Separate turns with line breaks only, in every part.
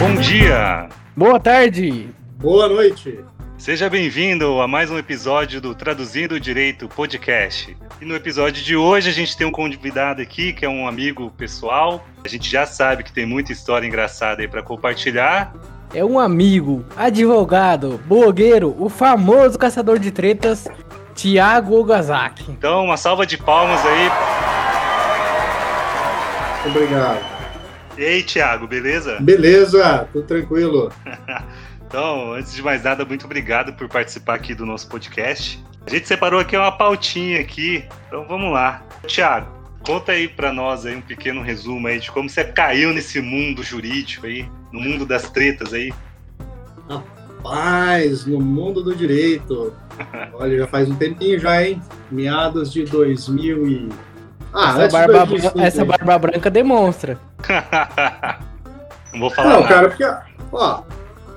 Bom dia!
Boa tarde!
Boa noite!
Seja bem-vindo a mais um episódio do Traduzindo o Direito Podcast. E no episódio de hoje a gente tem um convidado aqui que é um amigo pessoal. A gente já sabe que tem muita história engraçada aí para compartilhar.
É um amigo, advogado, blogueiro, o famoso caçador de tretas, Tiago Ogazaki.
Então, uma salva de palmas aí.
Obrigado.
E aí, Tiago, beleza?
Beleza, tudo tranquilo.
Então, antes de mais nada, muito obrigado por participar aqui do nosso podcast. A gente separou aqui uma pautinha aqui, então vamos lá. Tiago, conta aí para nós aí um pequeno resumo aí de como você caiu nesse mundo jurídico aí, no mundo das tretas aí.
Rapaz, no mundo do direito. Olha, já faz um tempinho já, hein? Meados de 2000 e...
Ah, essa, barba, essa barba branca demonstra.
Não vou falar
Não,
nada.
cara, porque, ó,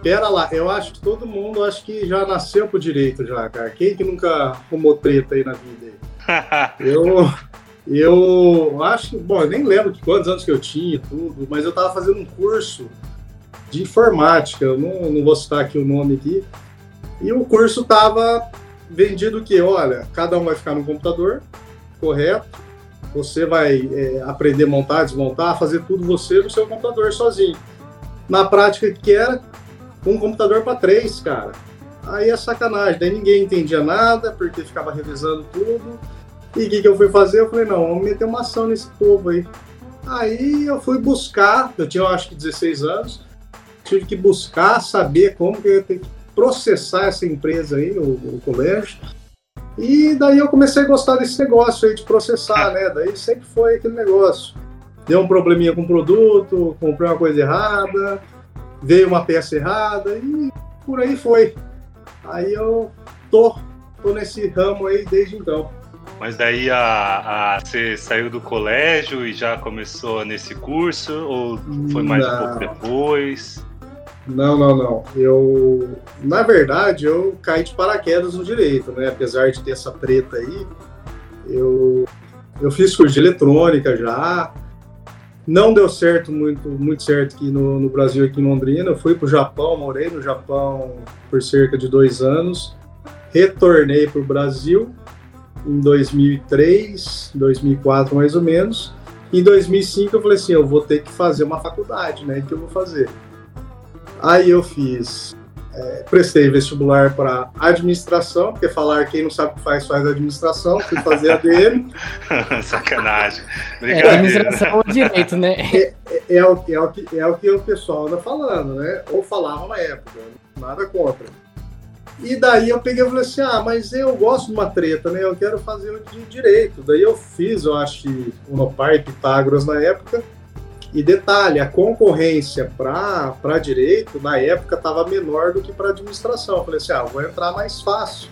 Pera lá, eu acho que todo mundo acho que já nasceu pro direito já, cara. Quem que nunca arrumou treta aí na vida aí? eu, eu acho que, bom, eu nem lembro de quantos anos que eu tinha tudo, mas eu tava fazendo um curso de informática, eu não, não vou citar aqui o nome aqui, e o curso tava vendido que, olha, cada um vai ficar no computador, correto, você vai é, aprender a montar, desmontar, fazer tudo você no seu computador sozinho. Na prática, que era? um computador para três, cara. Aí é sacanagem, daí ninguém entendia nada, porque ficava revisando tudo. E o que, que eu fui fazer? Eu falei, não, vamos meter uma ação nesse povo aí. Aí eu fui buscar, eu tinha eu acho que 16 anos, tive que buscar saber como que eu ia ter que processar essa empresa aí, o, o colégio. E daí eu comecei a gostar desse negócio aí de processar, né? Daí sempre foi aquele negócio. Deu um probleminha com o produto, comprei uma coisa errada, veio uma peça errada e por aí foi. Aí eu tô, tô nesse ramo aí desde então.
Mas daí a, a, você saiu do colégio e já começou nesse curso? Ou foi mais não. um pouco depois?
Não, não, não. Eu, na verdade, eu caí de paraquedas no direito, né? Apesar de ter essa treta aí, eu, eu fiz curso de eletrônica já, não deu certo, muito, muito certo aqui no, no Brasil, aqui em Londrina. Eu fui para o Japão, morei no Japão por cerca de dois anos. Retornei para o Brasil em 2003, 2004 mais ou menos. Em 2005 eu falei assim, eu vou ter que fazer uma faculdade, né? O que eu vou fazer? Aí eu fiz, é, prestei vestibular para administração, porque falar quem não sabe o que faz, faz administração, fui fazer ADM.
Sacanagem.
É, administração ou direito, né?
É, é, é, o, é, o que, é o que o pessoal anda falando, né? Ou falava na época, nada contra. E daí eu peguei e falei assim, ah, mas eu gosto de uma treta, né? Eu quero fazer o de direito. Daí eu fiz, eu acho que Unopar e Pitágoras na época. E detalhe, a concorrência para direito, na época, estava menor do que para administração. Eu falei assim, ah, vou entrar mais fácil.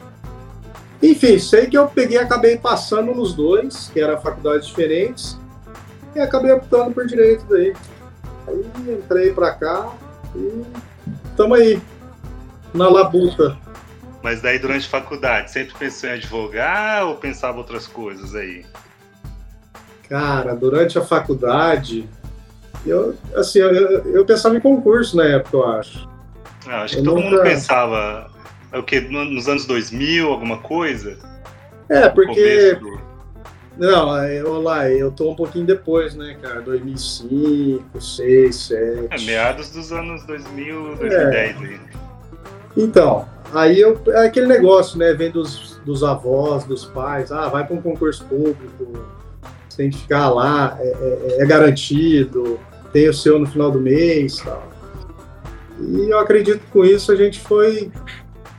Enfim, sei que eu peguei acabei passando nos dois, que eram faculdades diferentes, e acabei optando por direito daí. Aí entrei para cá e estamos aí, na labuta.
Mas daí durante a faculdade, sempre pensou em advogar ou pensava outras coisas aí?
Cara, durante a faculdade, eu, assim, eu, eu, pensava em concurso na época, eu acho.
Ah, acho que eu todo nunca... mundo pensava. O que? Nos anos 2000, alguma coisa?
É, porque. Não, eu lá, eu tô um pouquinho depois, né, cara? 2005, 2006, 2007.
É, meados dos anos 2000, 2010 é. aí.
Então, aí eu, é aquele negócio, né? Vem dos, dos avós, dos pais, ah, vai para um concurso público, você tem que ficar lá, é, é, é garantido, tem o seu no final do mês tal. E eu acredito que com isso a gente foi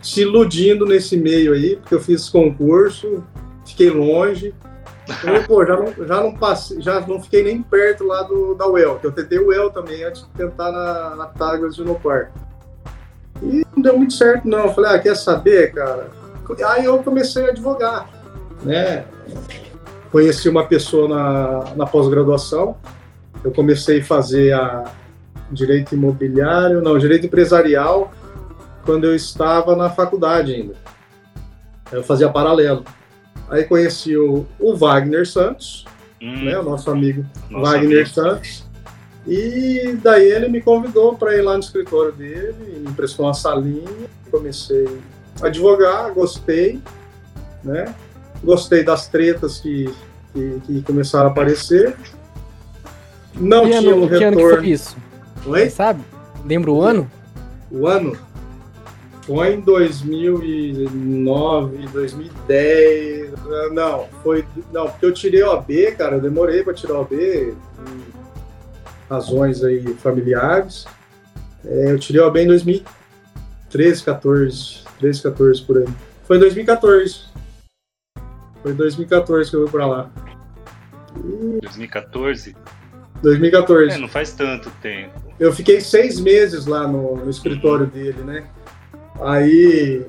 se iludindo nesse meio aí, porque eu fiz concurso, fiquei longe. Falei, pô, já não, já não passei, já não fiquei nem perto lá do, da UEL, que eu tentei o UEL também antes de tentar na, na Táguas de Unopar. E não deu muito certo, não. Eu falei, ah, quer saber, cara? Aí eu comecei a advogar, né? Conheci uma pessoa na, na pós-graduação, eu comecei a fazer a direito imobiliário, não, direito empresarial, quando eu estava na faculdade ainda. Eu fazia paralelo. Aí conheci o, o Wagner Santos, hum, né, o nosso amigo nosso Wagner amigo. Santos. E daí ele me convidou para ir lá no escritório dele, me emprestou uma salinha, comecei a advogar, gostei, né? Gostei das tretas que, que, que começaram a aparecer. Não
que
tinha
ano,
um
que ano
retorno.
que foi isso?
Oi?
Você sabe? Lembra o ano?
O ano foi em 2009, 2010. ah, Não, foi. Não, porque eu tirei o AB, cara. Eu demorei para tirar o AB, razões aí familiares. É, eu tirei o AB em 2013, 14. 13, 14 por aí. Foi em 2014. Foi em 2014 que eu fui pra lá.
2014?
2014.
É, não faz tanto tempo.
Eu fiquei seis meses lá no, no escritório dele, né? Aí,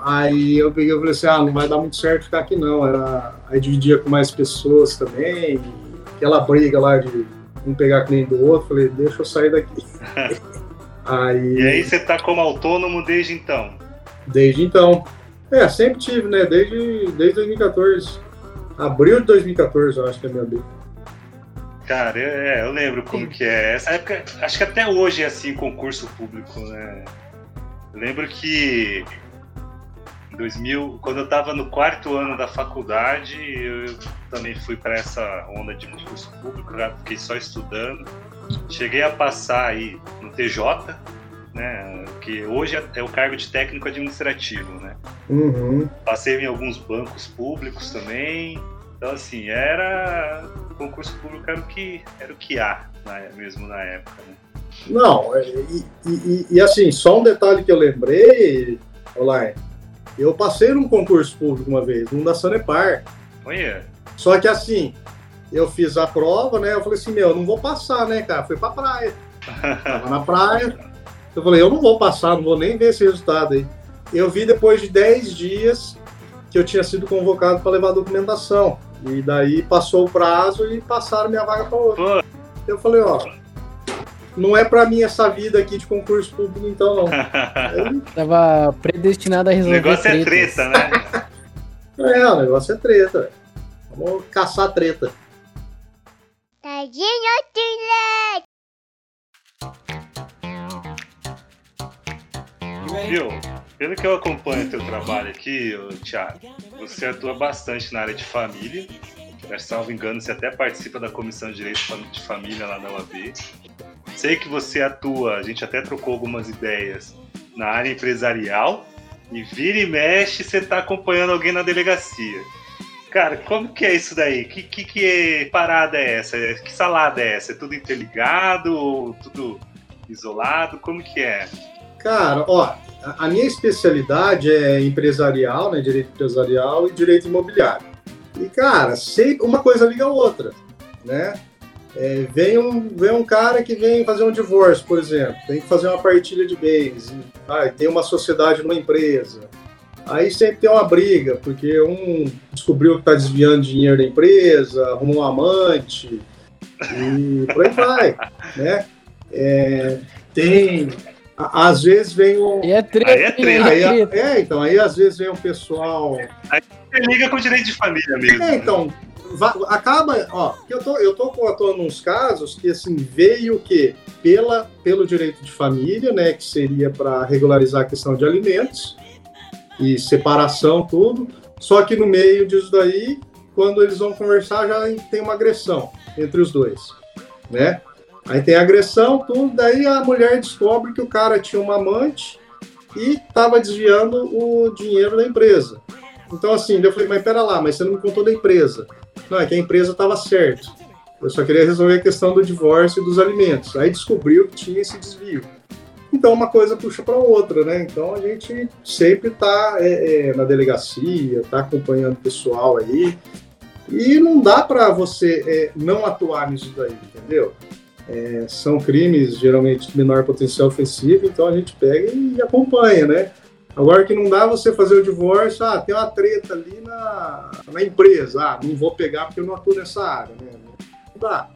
aí eu peguei e falei assim, ah, não vai dar muito certo ficar aqui não. Era, aí dividia com mais pessoas também, aquela briga lá de um pegar nem do outro, falei, deixa eu sair daqui. aí,
E aí você tá como autônomo desde então?
desde então. É, sempre tive, né? Desde, desde 2014. Abril de 2014, eu acho que é minha B.
Cara, eu, é, eu lembro como que é. Essa época, acho que até hoje é assim, concurso público, né? Eu lembro que em 2000, quando eu tava no quarto ano da faculdade, eu também fui para essa onda de concurso público, já fiquei só estudando. Cheguei a passar aí no TJ, né? Que hoje é- é o cargo de técnico administrativo, né?
Uhum.
Passei em alguns bancos públicos também. Então, assim, era. Concurso público era o que, era o que há mesmo na época. Né?
Não, é, e, e- e- e assim, só um detalhe que eu lembrei, Olá, eu passei num concurso público uma vez, num da Sanepar.
Olha,
Só que assim, eu fiz a prova, né? Eu falei assim, meu, eu não vou passar, né, cara? Fui pra praia. Tava na praia. Eu falei, eu não vou passar, não vou nem ver esse resultado aí. Eu vi depois de 10 dias que eu tinha sido convocado para levar a documentação. E daí passou o prazo e passaram minha vaga para outro.
pô,
Eu falei, ó, não é para mim essa vida aqui de concurso público, então não. Aí,
Tava predestinado a
o
resolver
negócio é
tretas.
treta, né?
é, o negócio é treta, velho. Vamos caçar treta.
Tadinho de
Viu? Pelo que eu acompanho teu trabalho aqui, Thiago, você atua bastante na área de família. Se salvo engano, você até participa da Comissão de Direito de Família lá da UAB. Sei que você atua, a gente até trocou algumas ideias na área empresarial. E vira e mexe, você tá acompanhando alguém na delegacia. Cara, como que é isso daí? Que, que, que parada é essa? Que salada é essa? É tudo interligado ou tudo isolado? Como que é?
Cara, ó, a- minha especialidade é empresarial, né? Direito empresarial e direito imobiliário. E, cara, sempre uma coisa liga a outra, né? É, vem, um, vem um cara que vem fazer um divórcio, por exemplo, tem que fazer uma partilha de bens, ah, tem uma sociedade numa empresa. Aí sempre tem uma briga, porque um descobriu que está desviando dinheiro da empresa, arrumou um amante, e por aí vai, né? É, tem, às vezes vem um,
E é treta,
Aí é treta?
Aí,
é treta.
é, então, aí às vezes vem o pessoal.
Você liga com o direito de família mesmo.
É, então, va- acaba, ó, eu tô, eu tô atuando nos casos que assim veio o quê? Pela, pelo direito de família, né, que seria para regularizar a questão de alimentos e separação, tudo. Só que no meio disso daí, quando eles vão conversar, já tem uma agressão entre os dois, né? Aí tem agressão, tudo, daí a mulher descobre que o cara tinha uma amante e estava desviando o dinheiro da empresa. Então, assim, eu falei, mas pera lá, mas você não me contou da empresa. Não, é que a empresa estava certo. Eu só queria resolver a questão do divórcio e dos alimentos. Aí descobriu que tinha esse desvio. Então, uma coisa puxa para outra, né? Então, a gente sempre está na delegacia, está acompanhando o pessoal aí. E não dá para você é, não atuar nisso daí, entendeu? É, são crimes geralmente de menor potencial ofensivo, então a gente pega e acompanha, né? Agora que não dá você fazer o divórcio, ah, tem uma treta ali na, na empresa, ah, não vou pegar porque eu não atuo nessa área, né? Não dá.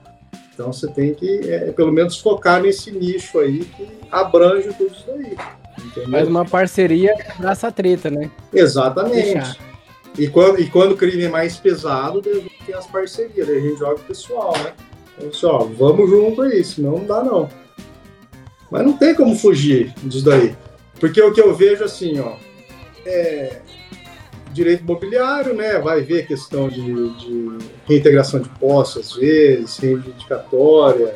Então você tem que, é, pelo menos, focar nesse nicho aí que abrange tudo isso daí. Entendeu?
Faz uma parceria pra essa treta, né?
Exatamente. E quando, e quando o crime é mais pesado, tem as parcerias, a gente joga o pessoal, né? Eu disse, ó, vamos junto aí, senão não dá não. Mas não tem como fugir disso daí. Porque o que eu vejo assim, ó, é direito imobiliário, né? Vai ver questão de, de reintegração de posse às vezes, reivindicatória,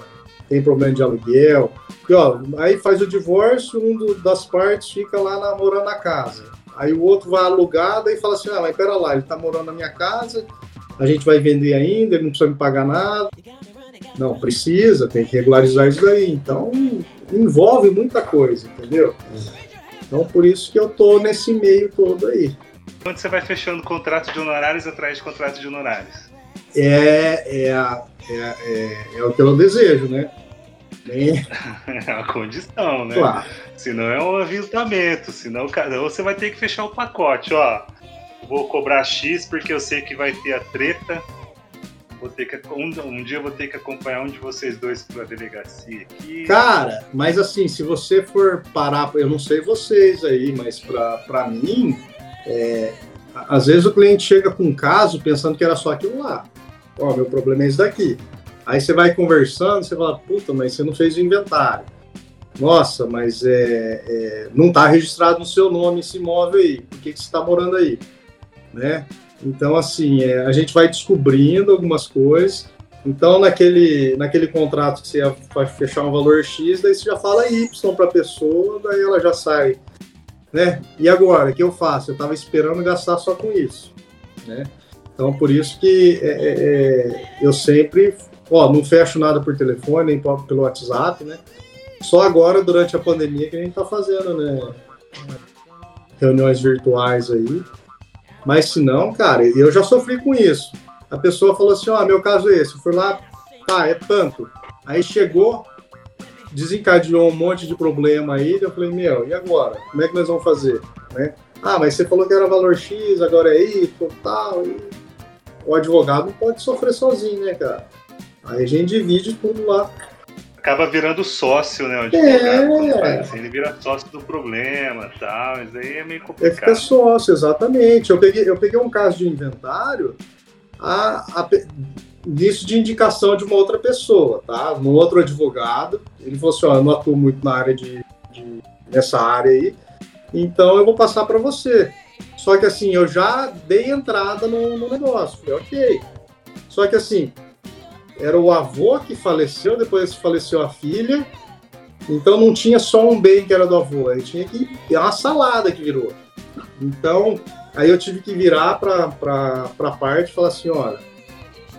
tem problema de aluguel. E, ó, aí faz o divórcio, um do, das partes fica lá na, morando na casa. Aí o outro vai alugar, e fala assim: ah, mas pera lá, ele tá morando na minha casa, a gente vai vender ainda, ele não precisa me pagar nada. Não, precisa, tem que regularizar isso daí. Então, envolve muita coisa, entendeu? Então, por isso que eu tô nesse meio todo aí.
Quando você vai fechando contrato de honorários atrás de contrato de honorários?
É, é, a, é, é, é, o que eu desejo, né?
Nem... É uma condição, né? Claro. Senão é um aviltamento, senão você vai ter que fechar o pacote, ó. Vou cobrar X porque eu sei que vai ter a treta, vou ter que um, um dia eu vou ter que acompanhar um de vocês dois para a delegacia aqui.
Cara, mas assim, se você for parar, eu não sei vocês aí, mas para mim, é, às vezes o cliente chega com um caso pensando que era só aquilo lá. Ó, meu problema é esse daqui. Aí você vai conversando, você fala, puta, mas você não fez o inventário. Nossa, mas é, é não está registrado no seu nome esse imóvel aí. Por que, que você está morando aí? Né? Então, assim, é, a gente vai descobrindo algumas coisas. Então, naquele, naquele contrato que você vai fechar um valor X, daí você já fala Y para a pessoa, daí ela já sai. Né? E agora, o que eu faço? Eu estava esperando gastar só com isso. Né? Então, por isso que é, é, é, eu sempre, ó, não fecho nada por telefone, nem pelo WhatsApp, né? Só agora, durante a pandemia, que a gente está fazendo, né? Reuniões virtuais aí. Mas se não, cara, eu já sofri com isso. A pessoa falou assim, ó, oh, meu caso é esse. Eu fui lá, tá, é tanto. Aí chegou, desencadeou um monte de problema aí, eu falei, meu, e agora? Como é que nós vamos fazer? Né? Ah, mas você falou que era valor X, agora é Y, tal. E o advogado pode sofrer sozinho, né, cara? Aí a gente divide tudo lá.
Acaba virando sócio, né? O advogado, é. assim, ele vira sócio do problema tal, isso aí é meio complicado. Ele fica
sócio, exatamente. Eu peguei, eu peguei um caso de inventário, a, a, nisso de indicação de uma outra pessoa, tá? Um outro advogado. Ele falou assim: ó, eu não atuo muito na área de, de nessa área aí, então eu vou passar para você. Só que assim, eu já dei entrada no, no negócio. Falei, ok. Só que assim, era o avô que faleceu, depois faleceu a filha. Então não tinha só um bem que era do avô, aí tinha que. É uma salada que virou. Então, aí eu tive que virar para a parte e falar assim: olha,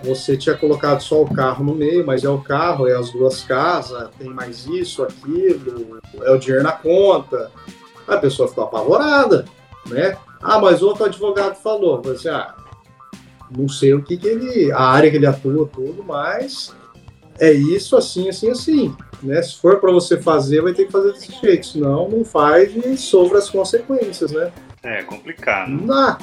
você tinha colocado só o carro no meio, mas é o carro, é as duas casas, tem mais isso, aquilo, é o dinheiro na conta. A pessoa ficou apavorada, né? Ah, mas outro advogado falou, você, assim, ah, não sei o que, que ele, a área que ele atua, tudo, mas é isso, assim, assim, assim. Né? Se for para você fazer, vai ter que fazer desse jeito, senão não faz e sofre as consequências, né?
É complicado.
Não dá.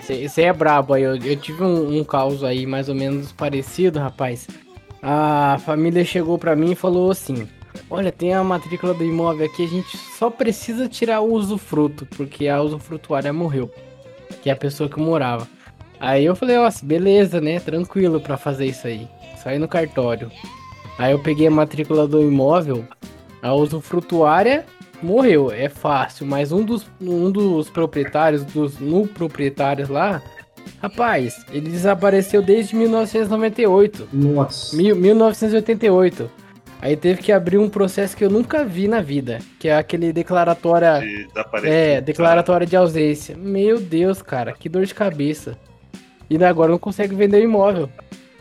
Você uhum. é brabo aí, eu, eu tive um, um caos aí mais ou menos parecido, rapaz. A família chegou para mim e falou assim: Olha, tem a matrícula do imóvel aqui, a gente só precisa tirar o usufruto, porque a usufrutuária morreu, que é a pessoa que morava. Aí eu falei, ó, beleza, né? Tranquilo para fazer isso aí. Ir no cartório. Aí eu peguei a matrícula do imóvel, a usufrutuária morreu, é fácil, mas um dos, um dos proprietários, dos no proprietários lá, rapaz, ele desapareceu desde 1998.
Nossa.
Mil, 1988. Aí teve que abrir um processo que eu nunca vi na vida, que é aquele declaratória. De é, declaratória de ausência. Meu Deus, cara, que dor de cabeça. E agora não consegue vender o imóvel.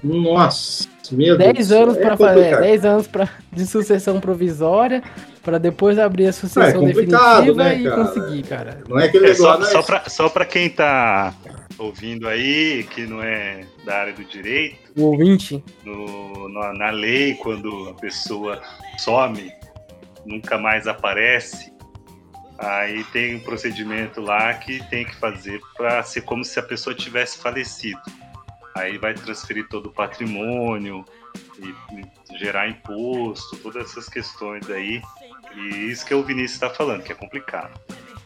Nossa, meu
10 Deus. anos para é fazer, 10 anos pra, de sucessão provisória, para depois abrir a sucessão é definitiva né, e conseguir, cara.
Não é aquele é, só, só para só pra quem tá ouvindo aí, que não é da área do direito,
o ouvinte,
no, na, na lei, quando a pessoa some, nunca mais aparece, aí tem um procedimento lá que tem que fazer para ser como se a pessoa tivesse falecido. Aí vai transferir todo o patrimônio e gerar imposto, todas essas questões aí. E isso que o Vinícius está falando, que é complicado.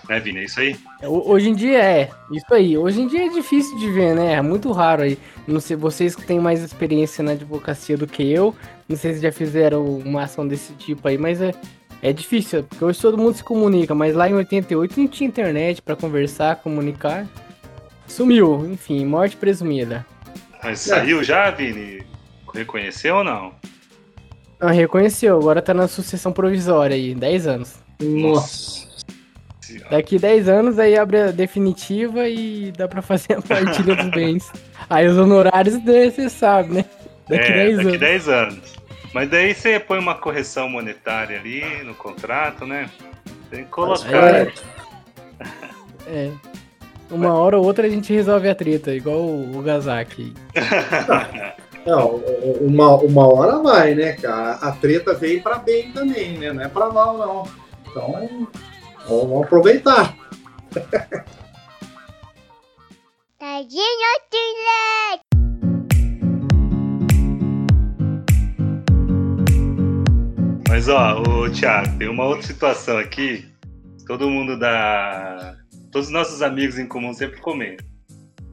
Né, Vini? É isso aí?
Hoje em dia é, isso aí. Hoje em dia é difícil de ver, né? É muito raro aí. Não sei, vocês que têm mais experiência na advocacia do que eu, não sei se já fizeram uma ação desse tipo aí, mas é, é difícil, porque hoje todo mundo se comunica, mas lá em 88 não tinha internet para conversar, comunicar. Sumiu, enfim, morte presumida.
Mas saiu já, Vini? Reconheceu ou não?
Ah, reconheceu, agora tá na sucessão provisória aí, 10 anos.
Nossa.
Daqui 10 anos aí abre a definitiva e dá pra fazer a partilha dos bens. Aí os honorários, você sabe, né?
Daqui é, 10 daqui anos. 10 anos. Mas daí você põe uma correção monetária ali no contrato, né? Tem que colocar.
É. é. Uma hora ou outra a gente resolve a treta, igual o, o Gazaki.
Não, uma, uma hora vai, né, cara? A treta vem para bem também, né? Não é para mal, não. Então, vamos aproveitar. Tadinho,
Mas ó, o Thiago, tem uma outra situação aqui. Todo mundo da. Todos os nossos amigos em comum sempre comentam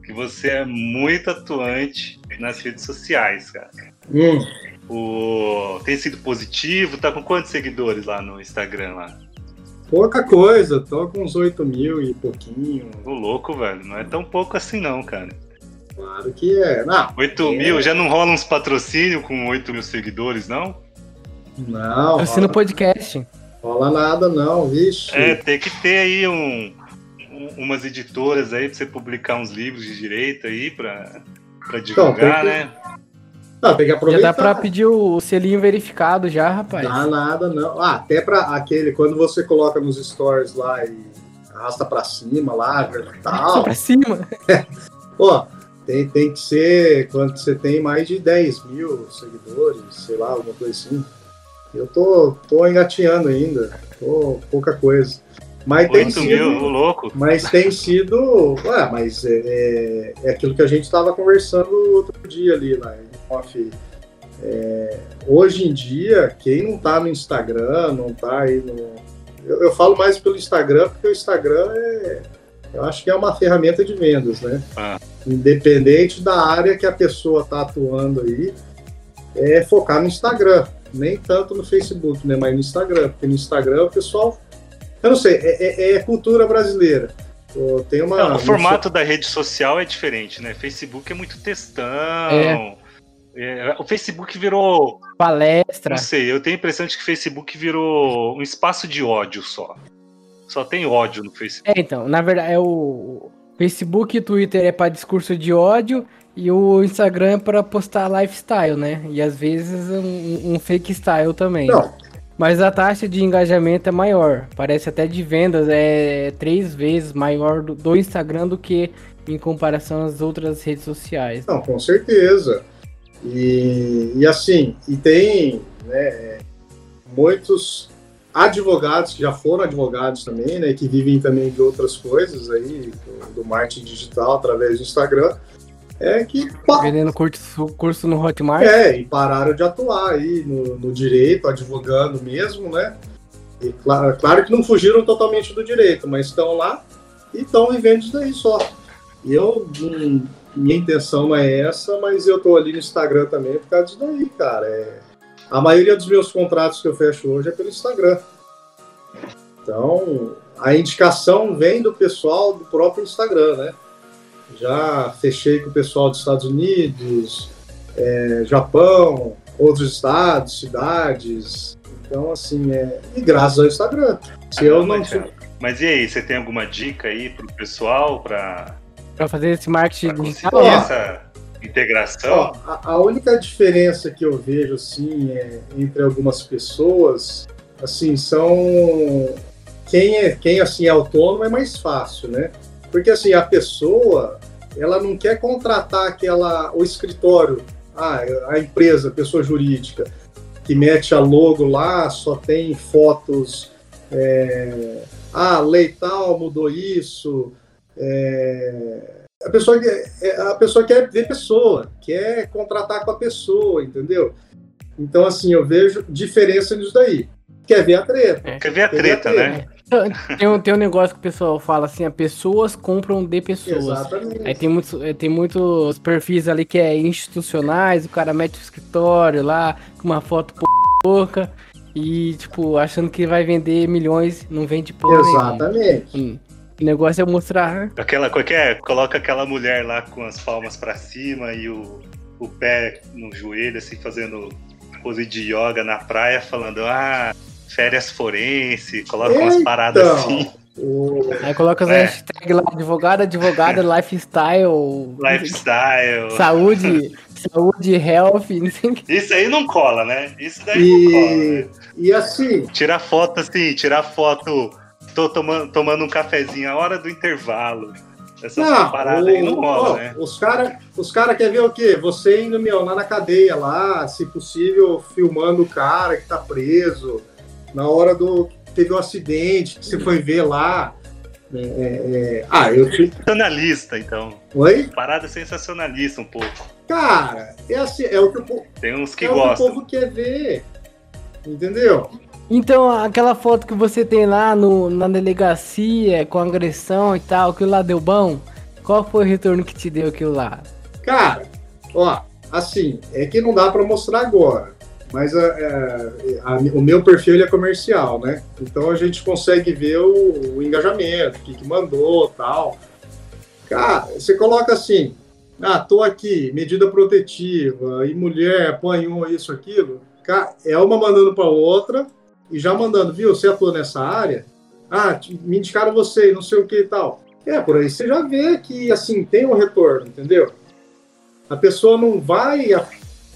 que você é muito atuante nas redes sociais, cara.
Hum.
O... Tem sido positivo? Tá com quantos seguidores lá no Instagram lá?
Pouca coisa, tô com uns 8 mil e pouquinho.
O louco, velho. Não é tão pouco assim não, cara.
Claro que é. Não,
8 é... mil? Já não rola uns patrocínios com 8 mil seguidores, não?
Não.
Assina o podcast.
Rola nada, não, vixe.
É, tem que ter aí um, umas editoras aí pra você publicar uns livros de direito aí pra, pra divulgar, então, né?
Não, tem que aproveitar.
Já dá pra pedir o selinho verificado já, rapaz.
Dá nada, não. Ah, até pra aquele, quando você coloca nos stories lá e arrasta pra cima lá. Arrasta
pra cima?
Pô, tem, tem que ser quando você tem mais de 10 mil seguidores, sei lá, alguma coisa assim. Eu tô, tô engateando ainda, tô pouca coisa. Mas tem sido,
mil, louco.
Mas tem sido. Ué, mas é, é, é aquilo que a gente estava conversando outro dia ali lá off. É, hoje em dia, quem não está no Instagram, não está aí no. Eu, eu, falo mais pelo Instagram, porque o Instagram é. Eu acho que é uma ferramenta de vendas, né? Ah. Independente da área que a pessoa está atuando aí, é focar no Instagram. Nem tanto no Facebook, né? Mas no Instagram. Porque no Instagram o pessoal eu não sei, é, é, é cultura brasileira. Tem uma,
não, o formato da rede social é diferente, né? Facebook é muito textão. É. É, o Facebook virou.
Palestra.
Não sei, eu tenho a impressão de que o Facebook virou um espaço de ódio só. Só tem ódio no Facebook.
É, então, na verdade, é o Facebook e Twitter é para discurso de ódio e o Instagram é para postar lifestyle, né? E às vezes um, um fake style também.
Não,
mas a taxa de engajamento é maior. Parece até de vendas é três vezes maior do, do Instagram do que em comparação às outras redes sociais.
Não, com certeza. E, e assim, e tem né, muitos advogados que já foram advogados também, né, que vivem também de outras coisas aí, do, do marketing digital através do Instagram, é que.
Vendendo curso, curso no Hotmart.
É, e pararam de atuar aí no, no direito, advogando mesmo, né? E claro, claro que não fugiram totalmente do direito, mas estão lá e estão vivendo isso daí só. E eu, hum, minha intenção não é essa, mas eu tô ali no Instagram também por causa disso daí, cara. É, a maioria dos meus contratos que eu fecho hoje é pelo Instagram. Então, a indicação vem do pessoal do próprio Instagram, né? Já fechei com o pessoal dos Estados Unidos, é, Japão, outros estados, cidades. Então, assim, é... e graças ao Instagram. Se eu não.
Mas, mas e aí, você tem alguma dica aí pro pessoal para
para fazer esse marketing
digital? essa integração? Ó,
a, a, única diferença que eu vejo assim é, entre algumas pessoas, assim, são quem é quem assim é autônomo é mais fácil, né? Porque assim, a pessoa, ela não quer contratar aquela o escritório, ah, a empresa, a pessoa jurídica, que mete a logo lá, só tem fotos, é, ah, lei tal mudou isso. É, a pessoa, é, a pessoa quer ver pessoa, quer contratar com a pessoa, entendeu? Então, assim, eu vejo diferença nisso daí. Quer ver a treta.
Quer ver a, treta, ver a treta, né?
Tem um, tem um negócio que o pessoal fala assim, a pessoas compram de pessoas.
Exatamente.
Aí tem muitos, eh, tem muitos perfis ali que é institucionais, o cara mete o escritório lá, com uma foto pouca, e tipo, achando que vai vender milhões, não vende porra nenhuma.
Exatamente.
Hum. O negócio é mostrar.
Aquela, qual que é? Coloca aquela mulher lá com as palmas pra cima e o, o pé no joelho, assim, fazendo pose de yoga na praia, falando, ah, férias forense, coloca umas paradas assim,
o-
Aí coloca as
É.
hashtags lá, advogado, advogada, lifestyle,
lifestyle.
saúde, saúde, health, não sei o que.
Isso aí não cola, né? Isso daí não cola,
E,
né?
e assim,
Tirar foto assim, tirar foto. Tô tomando, tomando um cafezinho a hora do intervalo. Essas
não,
paradas
o-
aí não rola,
ó,
né?
os caras os cara querem ver o quê? Você indo meu, lá na cadeia, lá, se possível, filmando o cara que tá preso, na hora do. Teve um acidente que você foi ver lá. É, é, é, ah, eu te.
Sensacionalista, então.
Oi?
Parada sensacionalista um pouco.
Cara, é assim, é o que o, po-
Tem uns que
é o, que o
gostam.
povo quer ver. Entendeu?
Então, aquela foto que você tem lá no, na delegacia, com agressão e tal, aquilo lá deu bom? Qual foi o retorno que te deu aquilo lá?
Cara, ó, assim, é que não dá pra mostrar agora. Mas a- é, a- o meu perfil é comercial, né? Então a gente consegue ver o, o engajamento, o que, que mandou tal. Cara, você coloca assim, ah, tô aqui, medida protetiva, e mulher apanhou isso, aquilo. Cara, é uma mandando pra outra e já mandando, viu, você atua nessa área? Ah, me indicaram você, não sei o que e tal. É, por aí você já vê que, assim, tem um retorno, entendeu? A pessoa não vai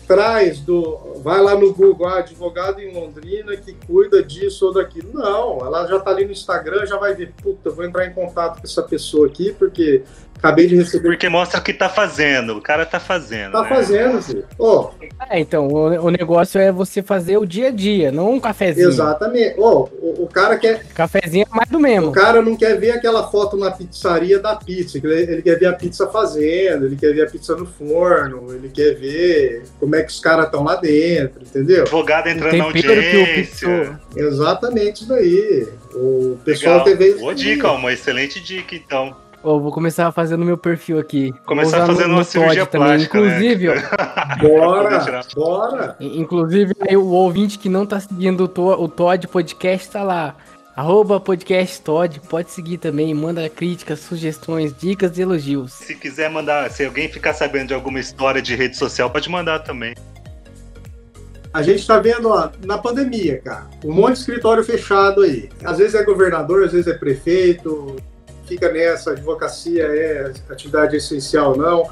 atrás do. Vai lá no Google, ah, advogado em Londrina que cuida disso ou daquilo. Não, ela já tá ali no Instagram, já vai ver, puta, vou entrar em contato com essa pessoa aqui, porque acabei de receber.
Porque mostra o que tá fazendo. O cara tá fazendo.
Tá
né?
fazendo, filho. Ó,
É, então, o, o negócio é você fazer o dia a dia, não um cafezinho.
exatamente. Ó, o, o cara quer.
Cafezinho é mais do
O
mesmo.
cara não quer ver aquela foto na pizzaria da pizza, ele ele quer ver a pizza fazendo, ele quer ver a pizza no forno, ele quer ver como é que os caras estão lá dentro, entendeu?
Advogado
O
entrando na
o
audiência.
Exatamente isso daí. O pessoal
Legal.
teve.
Boa dica, uma excelente dica, então.
Ó, vou começar a fazer no meu perfil aqui.
Começar
no-
fazendo
no
uma cirurgia
Todd também.
plástica, né?
Inclusive, ó,
Bora, bora.
Inclusive, aí o ouvinte que não tá seguindo o, To- o Todd Podcast tá lá. Arroba podcast Todd. Pode seguir também. Manda críticas, sugestões, dicas e elogios.
Se quiser mandar, se alguém ficar sabendo de alguma história de rede social, pode mandar também.
A gente tá vendo, ó, na pandemia, cara, um monte de escritório fechado aí. Às vezes é governador, às vezes é prefeito, fica nessa, advocacia é atividade essencial não.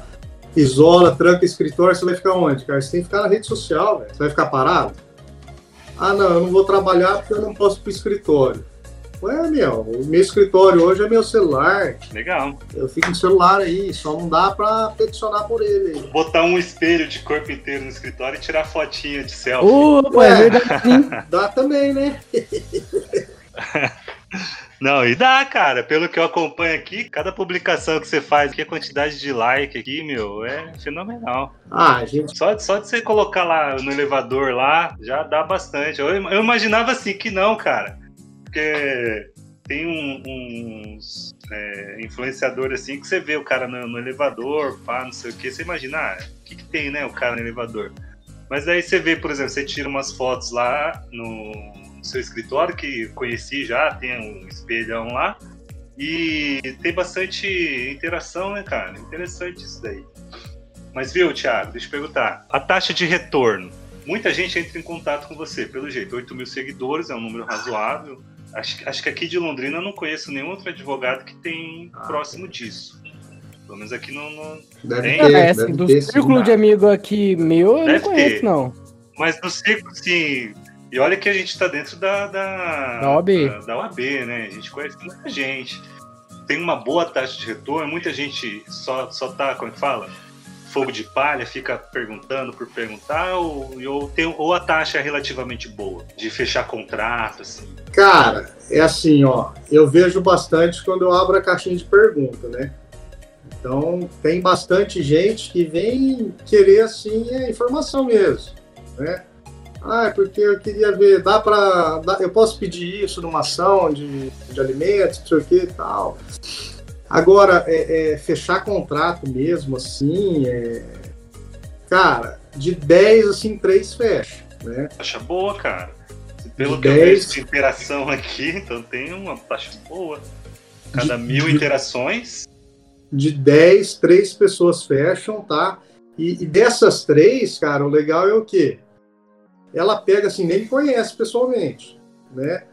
Isola, tranca escritório, você vai ficar onde, cara? Você tem que ficar na rede social, velho. Você vai ficar parado? Ah, não, eu não vou trabalhar porque eu não posso ir pro escritório. Ué, meu, o meu escritório hoje é meu celular.
Legal.
Eu fico no celular aí, só não dá pra peticionar por ele aí.
Botar um espelho de corpo inteiro no escritório e tirar fotinha de selfie.
Opa, é
Ué.
verdade.
Dá também, né?
Não, e dá, cara. Pelo que eu acompanho aqui, cada publicação que você faz, que a quantidade de like aqui, meu, é fenomenal.
Ah, gente.
Só, só de você colocar lá no elevador lá, já dá bastante. Eu, eu imaginava assim que não, cara. Porque tem um- uns é, influenciadores assim que você vê o cara no, no elevador, pá, não sei o que, você imagina, ah, o que, que tem, né, o cara no elevador. Mas aí você vê, por exemplo, você tira umas fotos lá no, no seu escritório, que conheci já, tem um espelhão lá, e tem bastante interação, né, cara? Interessante isso daí. Mas viu, Thiago, deixa eu perguntar. A taxa de retorno. Muita gente entra em contato com você, pelo jeito. 8 mil seguidores é um número razoável. Acho, que- acho que aqui de Londrina eu não conheço nenhum outro advogado que tem
Ah.
próximo disso. Pelo menos aqui no. no-
Deve
Tem?
ter,
É, assim,
deve
do
ter, sim.
círculo de amigo aqui meu, eu
Deve
não conheço,
ter.
não.
Mas no círculo, sim. E olha que a gente tá dentro da. Da,
Da OAB.
Da, da OAB, né? A gente conhece muita gente. Tem uma boa taxa de retorno, muita gente só, só tá, como é que fala? Fogo de palha, fica perguntando por perguntar, ou, ou, tem, ou a taxa é relativamente boa, de fechar contrato, assim.
Cara, é assim, ó. Eu vejo bastante quando eu abro a caixinha de pergunta, né? Então, tem bastante gente que vem querer, assim, a informação mesmo, né? Ah, é porque eu queria ver, dá pra. Dá, eu posso pedir isso numa ação de, de alimentos, não sei o que e tal. Agora, é, é, fechar contrato mesmo, assim, é, cara, de 10, assim, 3 fecha, né?
Taxa boa, cara. Pelo
De
que eu
10.
vejo de interação aqui, então tem uma taxa boa. Cada
De-
mil
de-
interações,
De 10, 3 pessoas fecham, tá? E, e dessas três, cara, o legal é o quê? Ela pega assim, nem me conhece pessoalmente, né?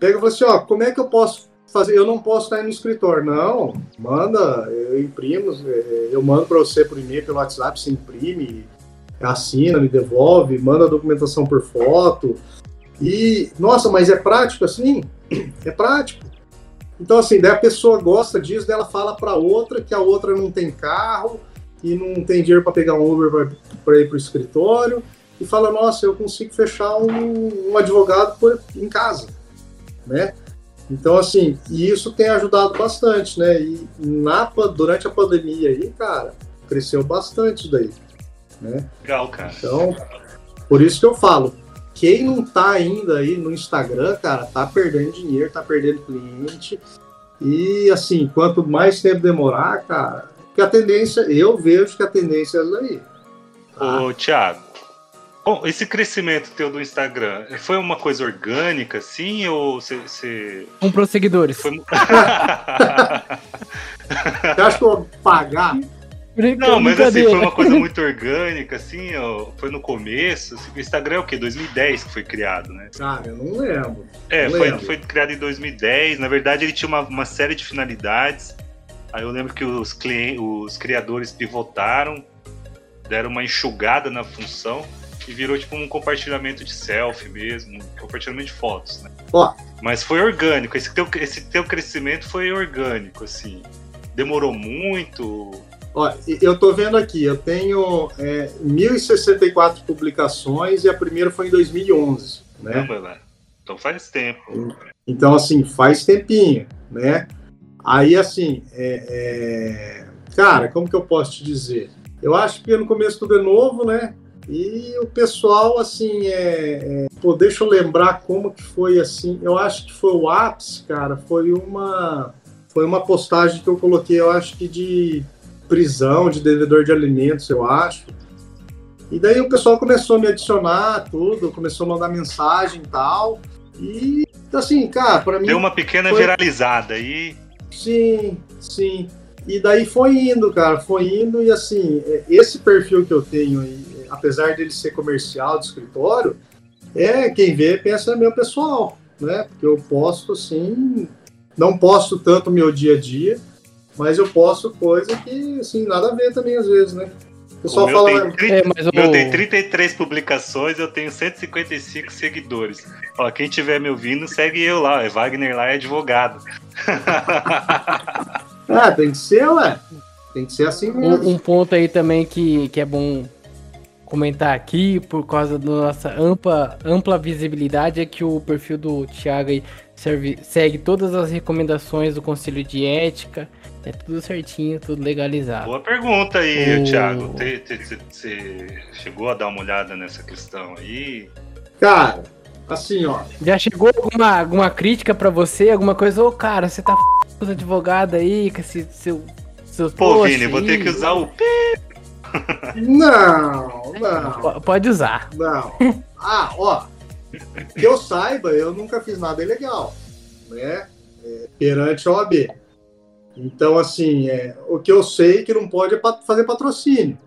Pega e fala assim, ó, como é que eu posso fazer? Eu não posso estar aí no escritório. Não, manda, eu imprimo, eu mando para você por e-mail, pelo WhatsApp, você imprime, assina, me devolve, manda a documentação por foto. E, nossa, mas é prático assim? É prático. Então, assim, daí a pessoa gosta disso, daí ela fala para outra que a outra não tem carro e não tem dinheiro para pegar um Uber para ir para o escritório e fala: Nossa, eu consigo fechar um, um advogado por, em casa, né? Então, assim, e isso tem ajudado bastante, né? E na, durante a pandemia aí, cara, cresceu bastante isso daí, né?
legal, cara.
Então, por isso que eu falo, quem não tá ainda aí no Instagram, cara, tá perdendo dinheiro, tá perdendo cliente. E assim, quanto mais tempo demorar, cara, que a tendência, eu vejo que a tendência é essa aí. tá?
Ô, Thiago, bom, esse crescimento teu do Instagram, foi uma coisa orgânica, assim, ou você... você...
Com prosseguidores.
Foi...
Você acha que eu vou pagar?
Não, mas assim, foi uma coisa muito orgânica, assim, ó, foi no começo. assim, o Instagram é o quê? 2010 que foi criado, né?
Cara, eu não lembro.
É,
Não
foi,
lembro.
foi criado em 2010. Na verdade, ele tinha uma, uma série de finalidades. Aí eu lembro que os, clien- os criadores pivotaram, deram uma enxugada na função e virou tipo um compartilhamento de selfie mesmo, um compartilhamento de fotos, né?
Ó.
Mas foi orgânico, esse teu, esse teu crescimento foi orgânico, assim. Demorou muito.
Ó, eu tô vendo aqui, eu tenho é, 1.064 publicações e a primeira foi em 2011, né?
Velho. Então faz tempo.
Então, assim, faz tempinho, né? Aí, assim, é, é, cara, como que eu posso te dizer? Eu acho que no começo tudo é novo, né? E o pessoal, assim, é, é, pô, deixa eu lembrar como que foi, assim, eu acho que foi o ápice, cara, foi uma, foi uma postagem que eu coloquei, eu acho que de prisão, de devedor de alimentos, eu acho. E daí o pessoal começou a me adicionar, tudo, começou a mandar mensagem e tal. E, assim, cara, para mim.
Deu uma pequena
foi-
viralizada aí.
Sim, sim. E daí foi indo, cara, foi indo e assim, é, esse perfil que eu tenho aí, apesar dele ser comercial de escritório, é quem vê pensa meu pessoal, né? Porque eu posto assim, não posto tanto meu dia a dia, mas eu posto coisa que assim nada a ver também às vezes, né? O pessoal
o meu,
fala,
tem 30,
É, mas
o meu tem 33 publicações, eu tenho 155 seguidores. Ó, quem estiver me ouvindo, segue eu lá. É Wagner lá é advogado.
ah, tem que ser, ué. Tem que ser assim mesmo.
Um, um ponto aí também que, que é bom comentar aqui, por causa da nossa ampla, ampla visibilidade, é que o perfil do Thiago aí serve, segue todas as recomendações do Conselho de Ética. É tudo certinho, tudo legalizado.
Boa pergunta aí,
O-
Thiago. Você chegou a dar uma olhada nessa questão aí?
Cara, assim, ó.
Já chegou alguma, alguma crítica pra você? Alguma coisa? Ô, cara, você tá f... com os advogados aí, com esse seu, seus
Pô, Vini, vou ter que usar o.
Não, não.
P- Pode usar.
Não. Ah, ó. Que eu saiba, eu nunca fiz nada ilegal, né? É, perante a OAB. Então, assim, é, o que eu sei que não pode é pa- fazer patrocínio.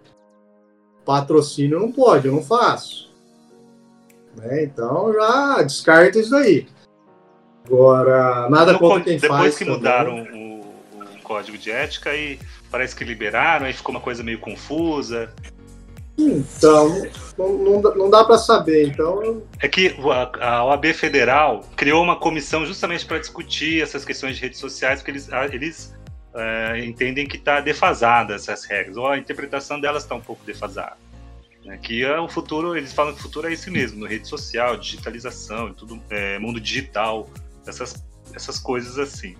Patrocínio não pode, eu não faço. Né? Então já descarta isso daí. Agora, nada
No
contra
co-
quem
Depois
faz.
que
também.
mudaram o, o código de ética, aí parece que liberaram, aí ficou uma coisa meio confusa.
Então, não, não, dá- para saber. Então,
É que a, OAB Federal criou uma comissão justamente para discutir essas questões de redes sociais, porque eles, eles é, entendem que está defasada essas regras, ou a interpretação delas está um pouco defasada. Né? Que é o futuro, eles falam que o futuro é esse mesmo, rede social, digitalização, tudo, é, mundo digital, essas, essas coisas assim.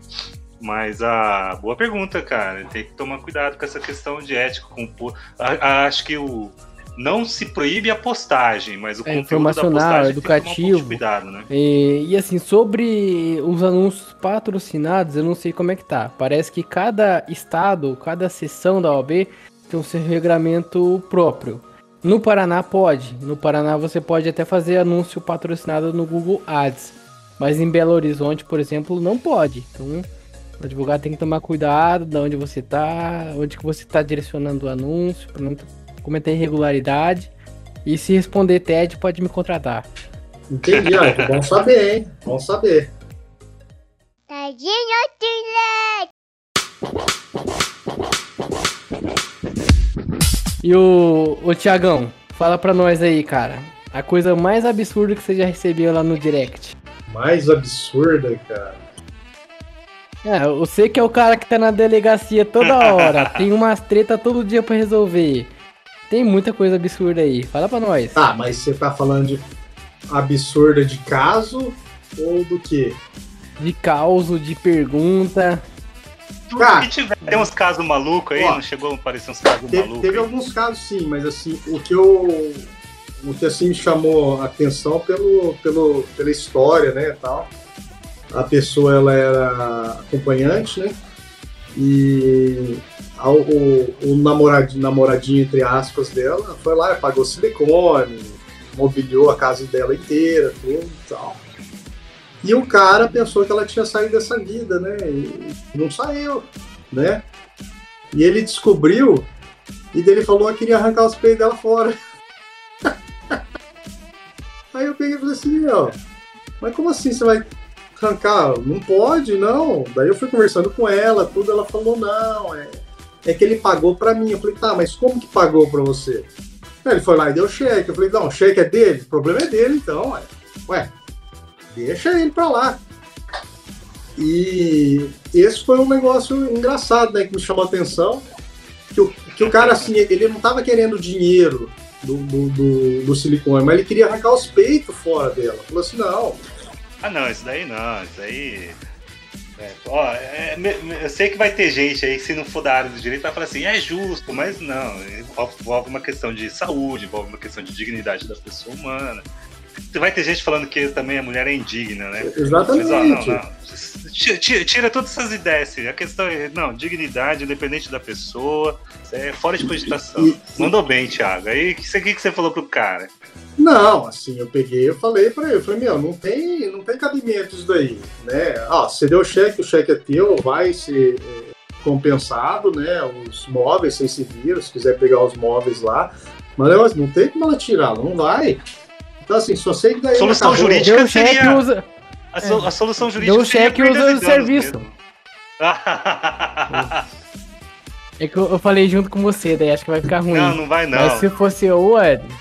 Mas a boa pergunta, cara. Tem que tomar cuidado com essa questão de ética. Com, a- a- acho que o, não se proíbe a postagem, mas o
É,
conteúdo da
informacional,
postagem tomar um
educativo.
cuidado, né?
E, e, assim, sobre os anúncios patrocinados, eu não sei como é que tá. Parece que cada estado, cada seção da OAB tem o seu regulamento próprio. No Paraná pode. No Paraná você pode até fazer anúncio patrocinado no Google Ads. Mas em Belo Horizonte, por exemplo, não pode. Então, o advogado tem que tomar cuidado de onde você tá, onde que você tá direcionando o anúncio, para não cometer irregularidade. E se responder TED, pode me contratar.
Entendi, ó. Bom saber, hein? Bom saber.
Tadinho.
E o, o Tiagão, fala pra nós aí, cara. A coisa mais absurda que você já recebeu lá no direct.
Mais absurda, cara.
É, você que é o cara que tá na delegacia toda hora, tem umas treta todo dia pra resolver. Tem muita coisa absurda aí. Fala pra nós.
Tá, mas você tá falando de absurda de caso ou do quê?
De causo, de pergunta.
Tudo
Cara,
que tiver. Tem uns casos malucos aí,
ó,
não chegou a aparecer uns casos
Teve,
malucos?
teve
aí?
alguns casos sim, mas assim, o que eu. O que assim me chamou a atenção pelo, pelo, pela história, né, tal. A pessoa ela era acompanhante, né? E a- o, o namoradinho, namoradinho, entre aspas, dela foi lá, pagou silicone, mobiliou a casa dela inteira, tudo e tal. E o cara pensou que ela tinha saído dessa vida, né? E não saiu, né? E ele descobriu e dele falou que queria arrancar os peitos dela fora. Aí eu peguei e falei assim, ó, mas como assim você vai arrancar? Não pode, não. Daí eu fui conversando com ela, tudo, ela falou, não, é, é que ele pagou pra mim. Eu falei, tá, mas como que pagou pra você? Ele foi lá e deu cheque. Eu falei, não, o cheque é dele? O problema é dele, então, ué. Ué, deixa ele pra lá. E esse foi um negócio engraçado, né, que me chamou a atenção. Que o, que o cara, assim, ele não tava querendo dinheiro do, do, do, do silicone, mas ele queria arrancar os peitos fora dela. Falou assim, não,
Ah, não, isso daí não, isso aí. É, ó, é, eu sei que vai ter gente aí que se não for da área do direito vai falar assim, é justo, mas não, envolve, uma questão de saúde, envolve uma questão de dignidade da pessoa humana. Vai ter gente falando que também a mulher é indigna, né?
exatamente.
Mas, ó, não, não. Tira, todas essas ideias. assim. A questão é, não, dignidade, independente da pessoa, é fora de cogitação. Mandou bem, Thiago. Aí, o que que você falou pro cara?
Não, assim, eu peguei, eu falei pra ele, eu falei, meu, não tem, não tem cabimento isso daí, né? Ó, você deu o cheque, o cheque é teu, vai ser é, compensado, né? Os móveis, vocês se viram, se quiser pegar os móveis lá, mas não tem como ela tirar, não vai. Então, assim, só sei que daí.
Solução
acabou.
jurídica.
Deu cheque
seria-
usa.
A, so- a solução jurídica
Deu
seria
cheque e usa
perdas e
o serviço.
mesmo.
É que eu, eu falei junto com você, daí acho que vai ficar ruim.
não, não vai não.
Mas se fosse eu, Ed,
Não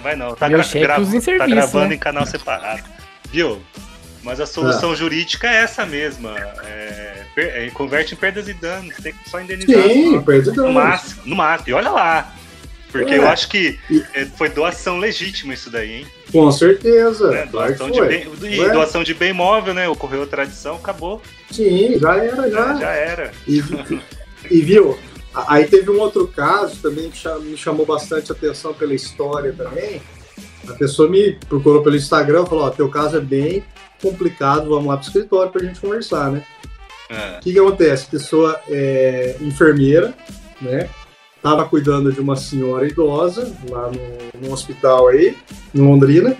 vai não. Tá, gra-
cheque
gra-
usa em
tá
serviço,
gravando
né?
em canal separado. Viu? Mas a
Ah.
solução jurídica é essa mesma. É, é, converte em perdas e danos. Tem que só indenizar.
Sim,
só.
perde
No
danos.
máximo, no máximo. E olha lá. Porque
É.
eu acho que
E-
é, foi doação legítima isso daí, hein?
Com certeza.
Né?
claro que
Doação, de bem, e doação de bem móvel, né? Ocorreu a tradição, acabou.
Sim, já era, já.
Já era.
E, e viu, aí teve um outro caso também que me chamou bastante atenção pela história também. A pessoa me procurou pelo Instagram e falou, ó, teu caso é bem complicado, vamos lá pro escritório pra gente conversar, né?
É.
O que que acontece? A pessoa é enfermeira, né? Tava cuidando de uma senhora idosa lá no, no hospital aí, em Londrina.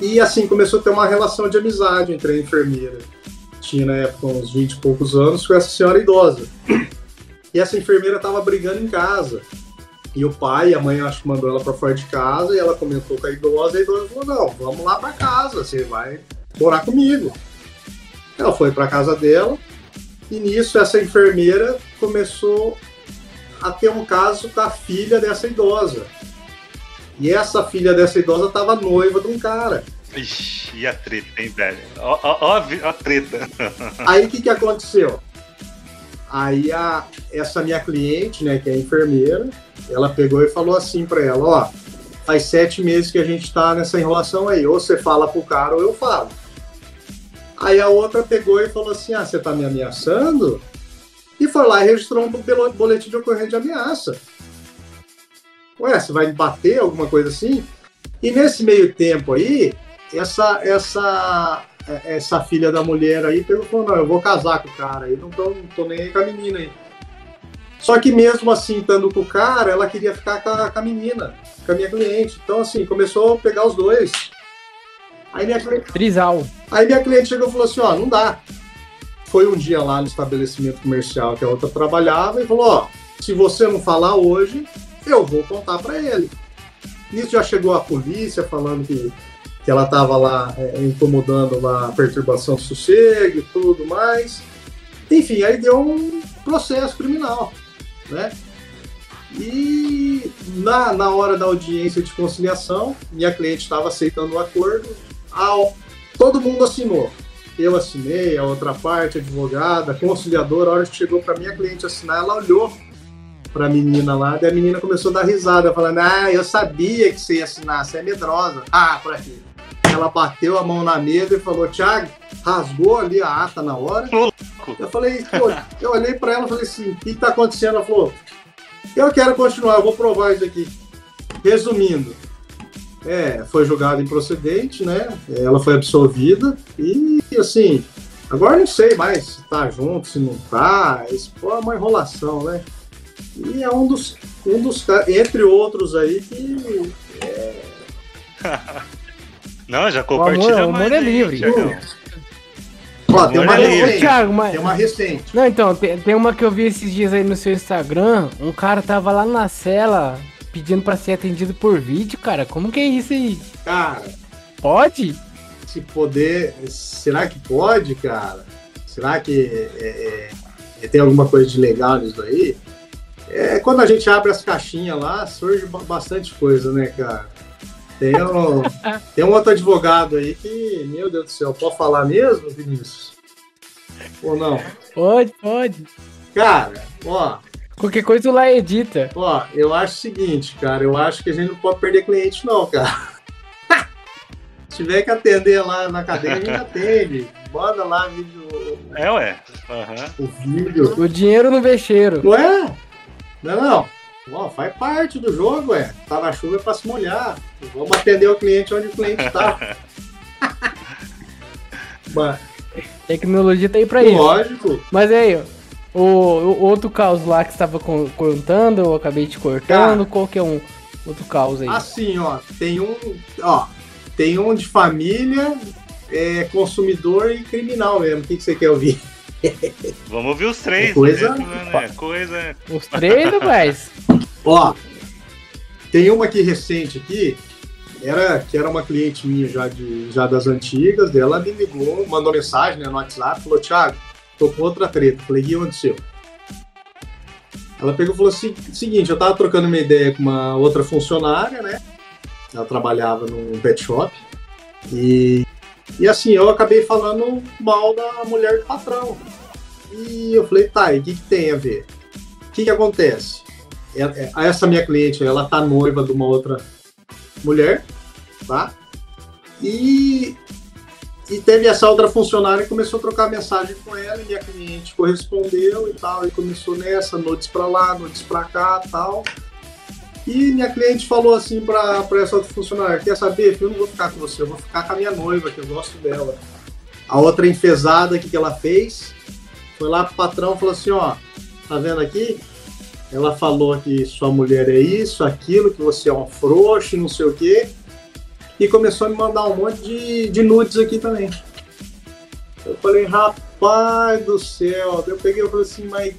E assim, começou a ter uma relação de amizade entre a enfermeira, tinha na época uns 20 e poucos anos, com essa senhora idosa. E essa enfermeira tava brigando em casa. E o pai e a mãe, acho que mandou ela para fora de casa, e ela comentou com a idosa, e a idosa falou, não, vamos lá para casa, você vai morar comigo. Ela foi para casa dela, e nisso essa enfermeira começou a ter um caso com a filha dessa idosa. E essa filha dessa idosa estava noiva de um cara.
Ixi, e a treta, hein, velho? Ó, ó, ó a treta.
Aí o que, que aconteceu? Aí a, essa minha cliente, né, que é enfermeira, ela pegou e falou assim para ela, ó, faz sete meses que a gente tá nessa enrolação aí, ou você fala pro cara ou eu falo. Aí a outra pegou e falou assim, ah, você tá me ameaçando? E foi lá e registrou um boletim de ocorrência de ameaça. ué, você vai me bater, alguma coisa assim? E nesse meio tempo aí, essa, essa, essa filha da mulher aí pegou falou, não, eu vou casar com o cara aí, não tô, não tô nem aí com a menina aí. Só que mesmo assim, estando com o cara, ela queria ficar com a, com a menina, com a minha cliente. Então, assim, começou a pegar os dois. Aí minha cliente,
Trisal.
aí minha cliente chegou e falou assim, ó, não dá. Foi um dia lá no estabelecimento comercial que a outra trabalhava e falou, ó, se você não falar hoje, eu vou contar para ele. Nisso já chegou a polícia falando que, que ela estava lá é, incomodando lá a perturbação do sossego e tudo mais. Enfim, aí deu um processo criminal, né? E na, na hora da audiência de conciliação, minha cliente estava aceitando o acordo, ao, todo mundo assinou. Eu assinei, a outra parte, advogada, conciliadora, a hora que chegou para minha cliente assinar, ela olhou para a menina lá, daí a menina começou a dar risada, falando: Ah, eu sabia que você ia assinar, você é medrosa. Ah, por aqui. Ela bateu a mão na mesa e falou: Thiago, rasgou ali a ata na hora. Eu falei: Pô, eu olhei para ela e falei assim: O que está acontecendo? Ela falou: Eu quero continuar, eu vou provar isso aqui. Resumindo, é, foi julgada improcedente, né? Ela foi absolvida e, assim, agora não sei mais se tá junto, se não tá. Isso foi uma enrolação, né? E é um dos, um dos entre outros aí, que
Não, já
O
compartilha
amor- o
mais
amor é livre.
Ó, tem uma recente.
Thiago, mas...
Tem uma recente.
Não, então, tem, tem uma que eu vi esses dias aí no seu Instagram. Um cara tava lá na cela pedindo pra ser atendido por vídeo, cara. Como que é isso aí?
Cara,
Pode?
se poder. Será que pode, cara? Será que é, é, tem alguma coisa de legal nisso aí? É, quando a gente abre as caixinhas lá, surge ba- bastante coisa, né, cara? Tem um, tem um outro advogado aí que, meu Deus do céu, pode falar mesmo, Vinícius? Ou não?
Pode, pode.
Cara, ó,
Qualquer coisa lá edita.
Ó, eu acho o seguinte, cara, eu acho que a gente não pode perder cliente, não, cara. Se tiver que atender lá na cadeia, a gente atende. Manda lá vídeo,
É, ué. Aham.
o vídeo.
O dinheiro no vexeiro.
Não é? Não é não. Ó, faz parte do jogo, é. Tá na chuva é pra se molhar. Vamos atender o cliente onde o cliente tá. Mas,
Tecnologia tá aí pra isso.
lógico.
Mas aí, o, o outro caos lá que você tava con- contando, eu acabei te cortando. Qual que é um outro caos aí?
Assim, ó, tem um, ó, tem um de família, é, consumidor e criminal mesmo. O que, que você quer ouvir?
Vamos ouvir os três.
É coisa-
né? É coisa.
Os três, rapaz?
Ó, tem uma aqui recente aqui, era, que era uma cliente minha já, de, já das antigas, dela me ligou, mandou mensagem né, no WhatsApp, falou, Thiago, tô com outra treta. Falei, e o que aconteceu? Ela pegou e falou assim, seguinte, eu tava trocando uma ideia com uma outra funcionária, né? Ela trabalhava num pet shop. E, e assim, eu acabei falando mal da mulher do patrão. E eu falei, tá, e o que, que tem a ver? O que, que acontece? É- é- essa minha cliente, ela tá noiva de uma outra mulher, tá? E, e teve essa outra funcionária que começou a trocar mensagem com ela e minha cliente correspondeu e tal, e começou nessa, nudes pra lá, nudes pra cá tal. E minha cliente falou assim pra essa outra funcionária, quer saber, eu não vou ficar com você, eu vou ficar com a minha noiva, que eu gosto dela. A outra enfesada, que ela fez? Foi lá pro patrão e falou assim, ó, tá vendo aqui? Ela falou que sua mulher é isso, aquilo, que você é um frouxo, não sei o quê. E começou a me mandar um monte de, de nudes aqui também. Eu falei, rapaz do céu. Eu peguei e falei assim, mas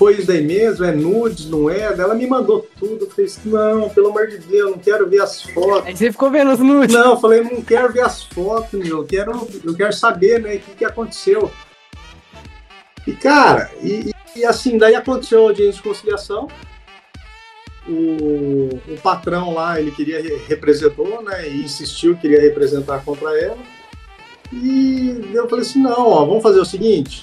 foi isso daí mesmo? É nudes, não é? Ela me mandou tudo. Eu falei assim, não, pelo amor de Deus, não quero ver as fotos.
Aí você ficou vendo os nudes.
Não, eu falei, não quero ver as fotos, meu. Eu quero, eu quero saber, né, o que, que aconteceu. E, cara, e, e assim, daí aconteceu a audiência de conciliação. O, o patrão lá, ele queria, re- representou, né, e insistiu, queria representar contra ela. E eu falei assim, não, ó, vamos fazer o seguinte.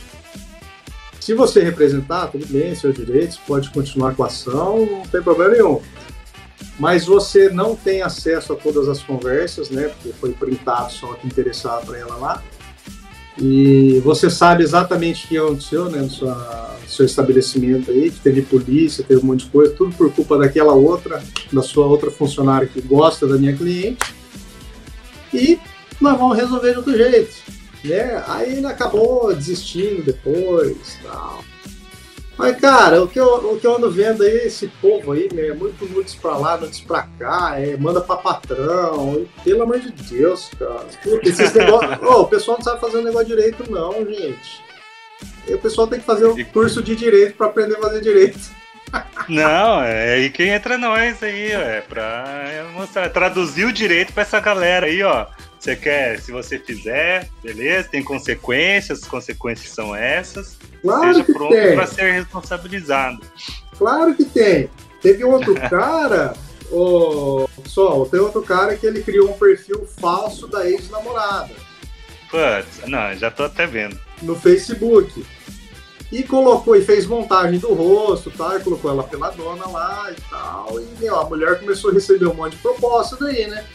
Se você representar, tudo bem, seus direitos, pode continuar com a ação, não tem problema nenhum mas você não tem acesso a todas as conversas, né? Porque foi printado só o que interessava para ela lá. E você sabe exatamente o que aconteceu né, no, no seu estabelecimento aí, que teve polícia, teve um monte de coisa, tudo por culpa daquela outra, da sua outra funcionária que gosta da minha cliente. E nós vamos resolver de outro jeito. Né? Aí ele acabou desistindo depois tal. Mas, cara, o que, eu, o que eu ando vendo aí, esse povo aí, né? Muito nudes pra lá, nudes pra cá, é, manda pra patrão. E, pelo amor de Deus, cara. Puta, esses negócios. oh, o pessoal não sabe fazer o negócio direito, não, gente. E o pessoal tem que fazer um curso de direito pra aprender a fazer direito.
Não, é aí quem entra nós aí, ó, é pra mostrar, traduzir o direito pra essa galera aí, ó. Você quer, se você fizer, beleza, tem consequências, as consequências são essas.
Claro
Seja
que
pronto para ser responsabilizado.
Claro que tem. Teve outro cara, o só, tem outro cara que ele criou um perfil falso da ex-namorada
Putz, não, já tô até vendo.
no Facebook. E colocou e fez montagem do rosto, tá? E colocou ela pela dona lá e tal. E a mulher começou a receber um monte de proposta daí, né?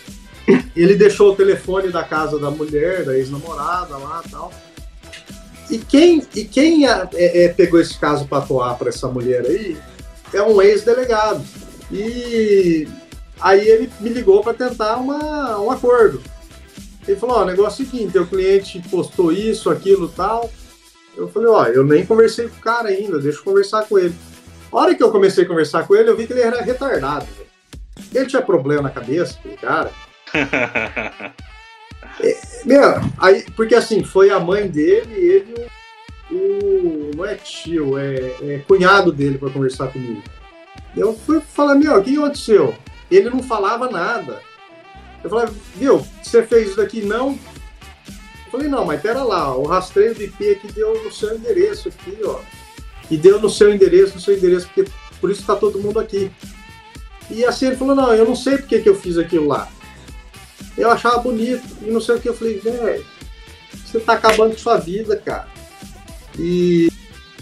Ele deixou o telefone da casa da mulher, da ex-namorada lá tal. E quem, e quem é, é, pegou esse caso para atuar para essa mulher aí é um ex-delegado. E aí ele me ligou para tentar uma, um acordo. Ele falou: Ó, negócio é o seguinte: o cliente postou isso, aquilo tal. Eu falei: Ó, eu nem conversei com o cara ainda, deixa eu conversar com ele. A hora que eu comecei a conversar com ele, eu vi que ele era retardado. Ele tinha problema na cabeça, aquele cara. Meu, aí, porque assim, foi a mãe dele, ele e o, o- Não é tio, é, é cunhado dele para conversar comigo. Eu fui falar, meu, o que aconteceu? Ele não falava nada. Eu falei, viu, você fez isso daqui não? Eu falei, não, mas pera lá, o rastreio de IP aqui deu no seu endereço aqui, ó. E deu no seu endereço, no seu endereço, porque por isso tá todo mundo aqui. E assim ele falou, não, eu não sei porque que eu fiz aquilo lá eu achava bonito e não sei o que. Eu falei, velho, você tá acabando com sua vida, cara. E,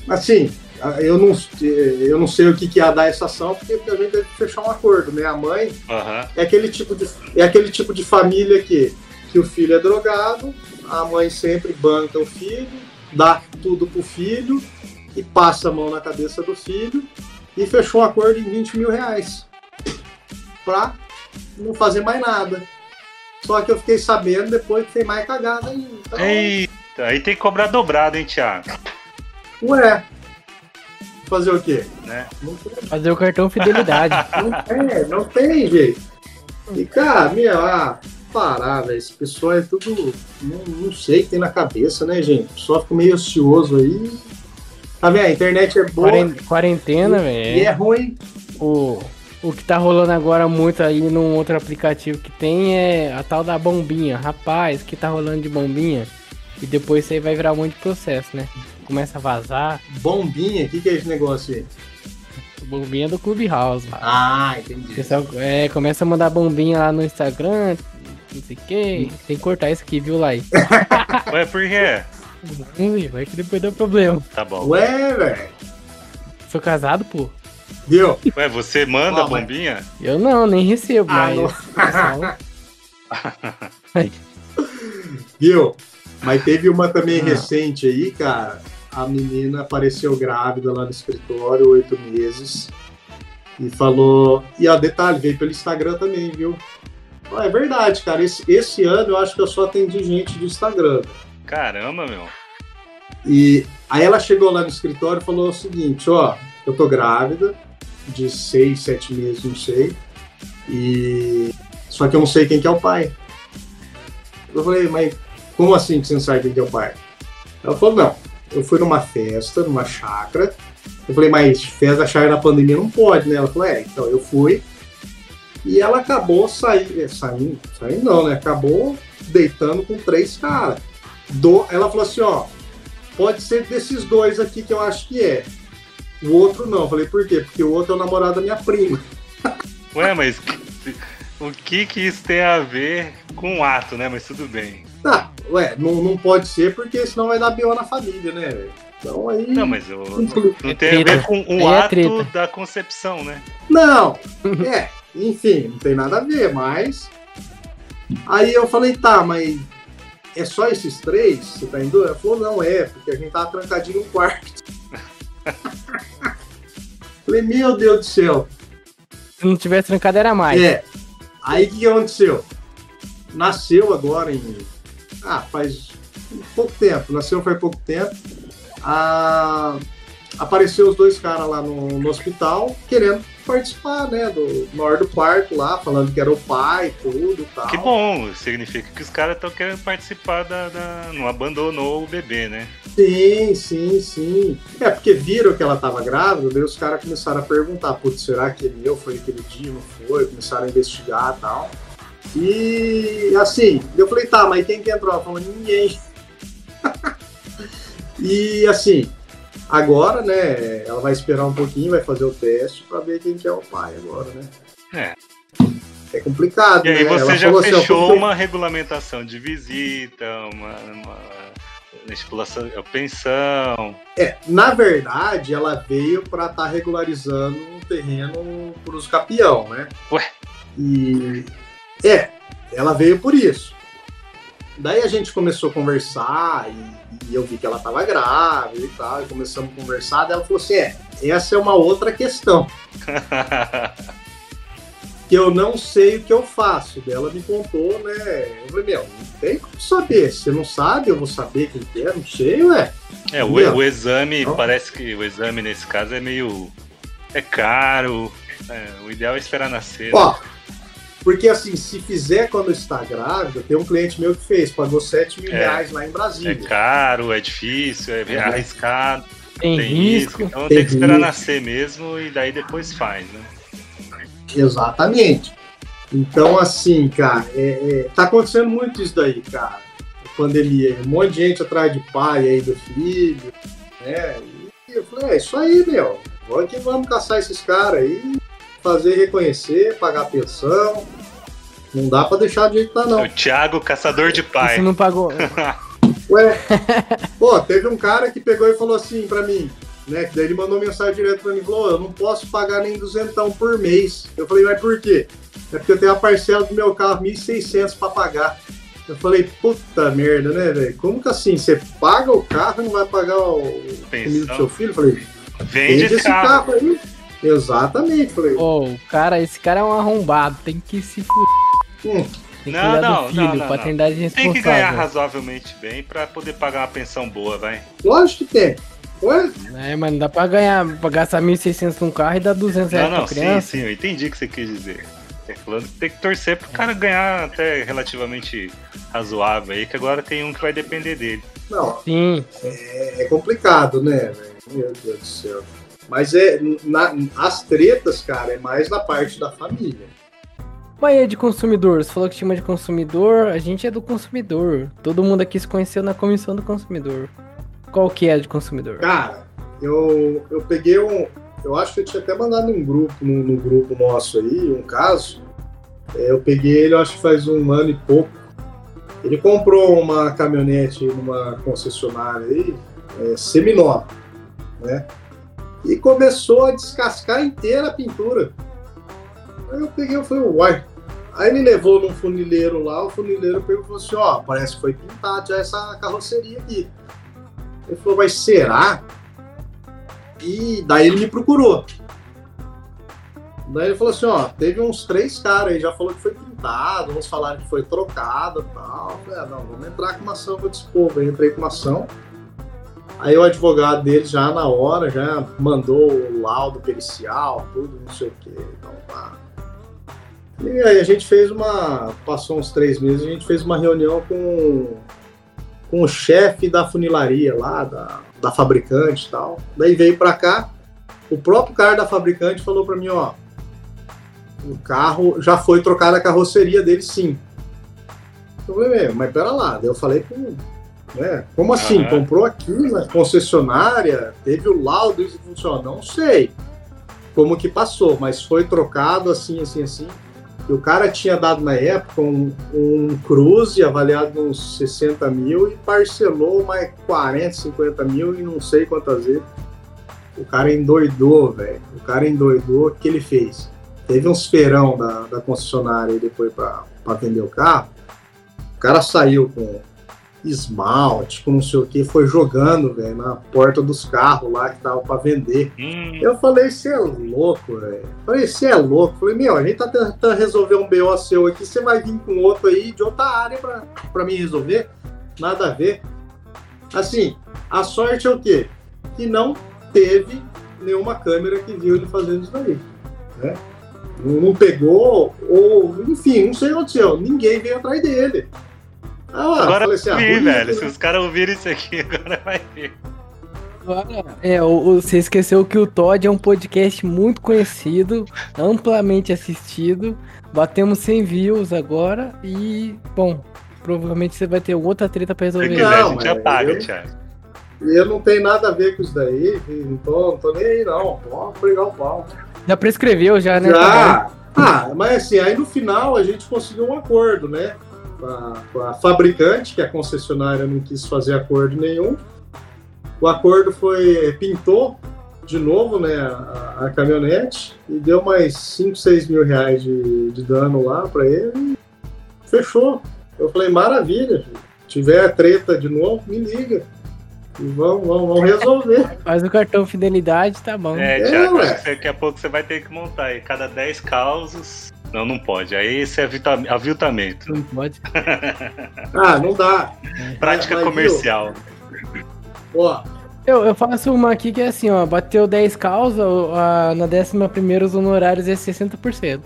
assim, eu não, eu não sei o que, que ia dar essa ação, porque a gente deve fechar um acordo, né? A mãe
Aham.
é aquele tipo de, é aquele tipo de família que, que o filho é drogado, a mãe sempre banca o filho, dá tudo pro filho e passa a mão na cabeça do filho e fechou um acordo em 20 mil reais pra não fazer mais nada. Só que eu fiquei sabendo depois que tem mais cagada ainda. Então,
Eita, aí tem que cobrar dobrado, hein, Thiago?
ué, fazer o quê?
Né?
Fazer o cartão fidelidade.
Não tem, não tem jeito. E, cara, meu, ah, parar, velho. Esse pessoal é tudo. Não, não sei o que tem na cabeça, né, gente? O pessoal fica meio ocioso aí. Tá vendo? A internet é boa
Quaren- Quarentena,
e é
velho.
ruim.
O, o que tá rolando agora muito aí num outro aplicativo que tem é a tal da bombinha. Rapaz, o que tá rolando de bombinha? E depois isso aí vai virar um monte de processo, né? Começa a vazar.
Bombinha, o que, que é esse negócio aí?
Bombinha do Clubhouse. mano.
Ah,
O
entendi.
pessoal é, começa a mandar bombinha lá no Instagram, não sei o que. Tem que cortar isso aqui, viu, Lai?
Ué, por quê?
Vamos ver, vai que depois deu problema.
Tá bom.
Ué, velho.
Sou casado, pô.
Viu?
Ué, você manda
mas-
bombinha?
Eu não, nem recebo,
Ah,
mas.
Viu? Mas teve uma também
Ah.
recente aí, cara. A menina apareceu grávida lá no escritório, oito meses. E falou. E ó, detalhe, veio pelo Instagram também, viu? Ó, é verdade, cara. Esse, esse ano eu acho que eu só atendi gente do Instagram.
Caramba, meu.
E aí ela chegou lá no escritório e falou o seguinte, ó, eu tô grávida, de seis, sete meses, não sei. E só que eu não sei quem que é o pai. Eu falei, mas como assim que você não sabe quem que é o pai? Ela falou, não, eu fui numa festa, numa chácara. Eu falei, mas festa chácara na pandemia não pode, né? Ela falou, é, então eu fui. E ela acabou saindo, saindo, saindo não, né? Acabou deitando com três caras. Do, ela falou assim, ó, pode ser desses dois aqui que eu acho que é. O outro não. Eu falei, por quê? Porque o outro é o namorado da minha prima.
Ué, mas o que que isso tem a ver com o ato, né? Mas tudo bem.
Tá, ué, não, não pode ser porque senão vai dar B.O. na família, né, velho? Então aí.
Não, mas eu, não tem a ver com o
é
ato
treta.
da concepção, né?
Não, é, enfim, não tem nada a ver, mas. Aí eu falei, tá, mas é só esses três? Você tá indo? Ela falou, não é, porque a gente tava trancadinho no quarto. Falei, meu Deus do céu.
Se não tivesse trancado, era mais.
É. Aí o que aconteceu? Nasceu agora em. Ah, faz pouco tempo. Nasceu faz pouco tempo. Ah, apareceu os dois caras lá no, no, hospital querendo participar, né, do, na hora do parto lá, falando que era o pai, tudo e tal.
Que bom, significa que os caras estão querendo participar da, da, Não abandonou o bebê, né?
Sim, sim, sim. É porque viram que ela estava grávida, daí os caras começaram a perguntar, putz, será que ele eu foi aquele dia, não foi? Começaram a investigar e tal. E assim, eu falei, tá, mas quem que entrou? Ela falou, ninguém. e assim, Agora, né, ela vai esperar um pouquinho, vai fazer o teste para ver quem que é o pai agora, né?
É.
É complicado,
E aí
né?
você
Ela
já
assim, ó,
fechou
porque-
uma regulamentação de visita, uma, uma estipulação, pensão.
É, na verdade, ela veio para estar regularizando um terreno para os capião, né?
Ué?
E é, ela veio por isso. Daí a gente começou a conversar e, e eu vi que ela estava grávida e tal, e começamos a conversar. Daí ela falou assim: é, essa é uma outra questão. que eu não sei o que eu faço. Daí Ela me contou, né? Eu falei, meu, não tem como saber. Se você não sabe, eu vou saber quem que é, não sei, ué.
É, o, o exame,
Não.
parece que o exame nesse caso é meio. É caro. é, o ideal é esperar nascer.
Ó, porque assim, se fizer quando está grávida, tem um cliente meu que fez, pagou 7 mil
É.
reais lá em
É
Brasília.
caro, é difícil, é
É.
arriscado,
Tem,
tem
risco.
risco. Então
Tem
tem que esperar
risco.
nascer mesmo e daí depois faz, né?
Exatamente. Então, assim, cara, é, é, tá acontecendo muito isso daí, cara. Pandemia, um monte de gente atrás de pai aí do filho, né? E eu falei, é isso aí, meu. Vamos que vamos caçar esses caras aí, fazer reconhecer, pagar pensão. Não dá pra deixar de jeito tá, não.
O Thiago, caçador de pai.
se não pagou.
Ué, pô, teve um cara que pegou e falou assim pra mim, né? Que daí ele mandou mensagem direto pra mim, falou, eu não posso pagar nem duzentão por mês. Eu falei, mas por quê? É porque eu tenho a parcela do meu carro, 1.600 pra pagar. Eu falei, puta merda, né, velho? Como que assim? Você paga o carro e não vai pagar o do seu filho? Eu falei,
Vende
vende
esse carro.
aí. Exatamente, falei.
Ô, o cara, esse cara é um arrombado. Tem que se fuder.
Hum,
Tem que
Não, não,
filho,
não, não,
paternidade
Tem
responsável.
que ganhar razoavelmente bem pra poder pagar uma pensão boa, vai.
lógico que tem. Ué?
É, mas não dá pra ganhar, pra gastar 1.600 num carro e dar 200 reais
Não, não,
pra
sim,
criança.
sim, eu entendi o que você quis dizer. É falando que tem que torcer pro cara ganhar até relativamente razoável aí, que agora tem um que vai depender dele.
Não,
Sim.
é complicado, né, velho? Meu Deus do céu. Mas é, na- as tretas, cara, é mais na parte da família.
Mas é de consumidor, você falou que tinha de consumidor, a gente é do consumidor. Todo mundo aqui se conheceu na comissão do consumidor. Qual que é a de consumidor?
Cara, eu, eu peguei um. Eu acho que eu tinha até mandado um grupo, no, no grupo nosso aí, um caso. É, eu peguei ele, eu acho que faz um ano e pouco. Ele comprou uma caminhonete numa concessionária aí, é, seminova, né? E começou a descascar inteira a pintura. Aí eu peguei e falei, uai. Aí ele levou num funileiro lá, o funileiro pegou e falou assim, ó, parece que foi pintado já essa carroceria aqui. Ele falou, mas será? E daí ele me procurou. Daí ele falou assim, ó, teve uns três caras aí, já falou que foi pintado, uns falaram que foi trocado e tal. Eu falei, ah, não, vamos entrar com uma ação povo. Aí eu entrei com uma ação. Aí o advogado dele já na hora, já mandou o laudo pericial, tudo, não sei o que. Então, pá. E aí a gente fez uma. Passou uns três meses, a gente fez uma reunião com, com o chefe da funilaria lá, da, da fabricante e tal. Daí veio pra cá, o próprio cara da fabricante falou pra mim, ó, o carro já foi trocada a carroceria dele sim. Eu falei, mas pera lá, daí eu falei com. Né, como assim? Comprou aqui na concessionária, teve o laudo, isso funciona? Não sei como que passou, mas foi trocado assim, assim, assim. E o cara tinha dado na época um, um Cruze avaliado uns 60 mil e parcelou mais 40, 50 mil e não sei quantas vezes. O cara endoidou, velho. O cara endoidou. O que ele fez? Teve uns feirão da, da concessionária depois para vender o carro. O cara saiu com esmalte, com não sei o que, foi jogando, velho, na porta dos carros lá que tava pra vender.
Hum,
Eu falei, você é louco, velho. Falei, você é louco. Falei, meu, a gente tá tentando resolver um BO seu aqui, você vai vir com outro aí de outra área pra, pra mim resolver? Nada a ver. Assim, a sorte é o quê? Que não teve nenhuma câmera que viu ele fazendo isso daí. Né? Não não pegou, ou, enfim, não sei o que aconteceu. Ninguém veio atrás dele. Ah,
agora
falei
eu
assim,
vi, velho.
né?
Se os caras ouvirem isso aqui, agora vai ver.
Agora, é, você esqueceu que o Todd é um podcast muito conhecido, amplamente assistido. Batemos 100 views agora e, bom, provavelmente você vai ter outra treta pra
Se
resolver.
quiser,
Não,
a gente apaga, Thiago.
Eu não tenho nada a ver com isso daí, não tô, não tô nem aí não. Pode pregar o pau.
Já prescreveu já, né? Tá
Já! Ah, mas assim, aí no final a gente conseguiu um acordo, né? Com a, com a fabricante, que a concessionária não quis fazer acordo nenhum. O acordo foi, pintou de novo, né, a, a caminhonete e deu mais 5, 6 mil reais de, de dano lá pra ele e fechou. Eu falei, maravilha, tiver treta de novo, me liga. E vamos, vamos, vamos resolver.
Faz o cartão fidelidade, tá bom.
É,
É,
que você- daqui a pouco você vai ter que montar aí. Cada 10 causos. Não, não pode. Aí esse é avita- aviltamento.
Não pode.
Ah, não dá.
Prática
mas,
comercial.
Ó,
Eu, eu faço uma aqui que é assim, ó, bateu 10 causas, na décima primeira os honorários é 60%.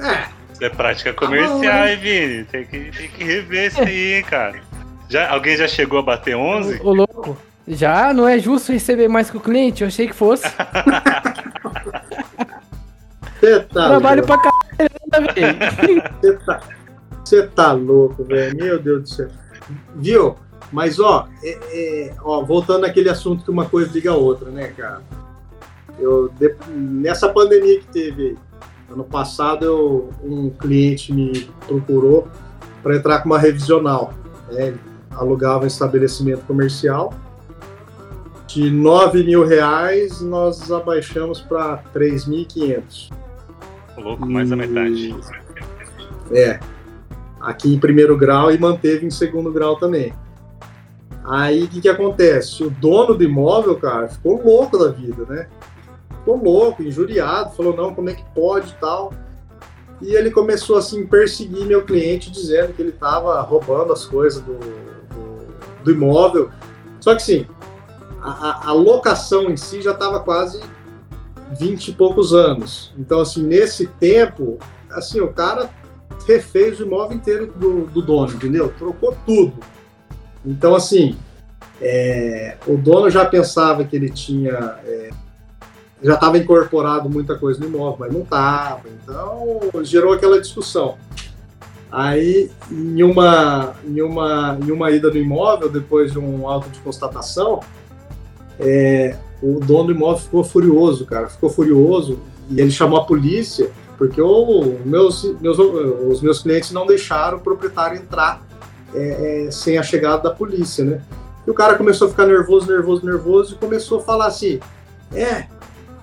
é,
Isso é prática
Tá
comercial, hein, Vini? Tem que, tem que rever isso aí, hein, cara. Já, alguém já chegou a bater 11?
Ô, louco, já não é justo receber mais que o cliente? Eu achei que fosse.
tá
Trabalho pra caralho,
Você tá, você tá louco, velho. Meu Deus do céu. Viu? Mas, ó, é- é, ó, voltando àquele assunto que uma coisa liga a outra, né, cara? Eu, de- nessa pandemia que teve ano passado, eu- um cliente me procurou para entrar com uma revisional. Né? Ele alugava um estabelecimento comercial. De 9 mil reais, nós abaixamos para 3.500.
Ô, Louco, mais da metade.
É. Aqui em primeiro grau e manteve em segundo grau também. Aí o que, que acontece? O dono do imóvel, cara, ficou louco da vida, né? Ficou louco, injuriado, falou, não, como é que pode e tal. E ele começou assim perseguir meu cliente, dizendo que ele estava roubando as coisas do, do, do imóvel. Só que sim, a- a locação em si já estava quase 20 e poucos anos. Então, assim, nesse tempo, assim, o cara refez o imóvel inteiro do, do dono, entendeu? Trocou tudo. Então, assim, é, o dono já pensava que ele tinha. é, já estava incorporado muita coisa no imóvel, mas não estava. Então, gerou aquela discussão. Aí, em uma, em uma, em uma ida no imóvel, depois de um auto de constatação, é, o dono do imóvel ficou furioso, cara. Ficou furioso e ele chamou a polícia porque o, meus, meus, os meus clientes não deixaram o proprietário entrar é, é, sem a chegada da polícia, né? E o cara começou a ficar nervoso, nervoso, nervoso e começou a falar assim: é,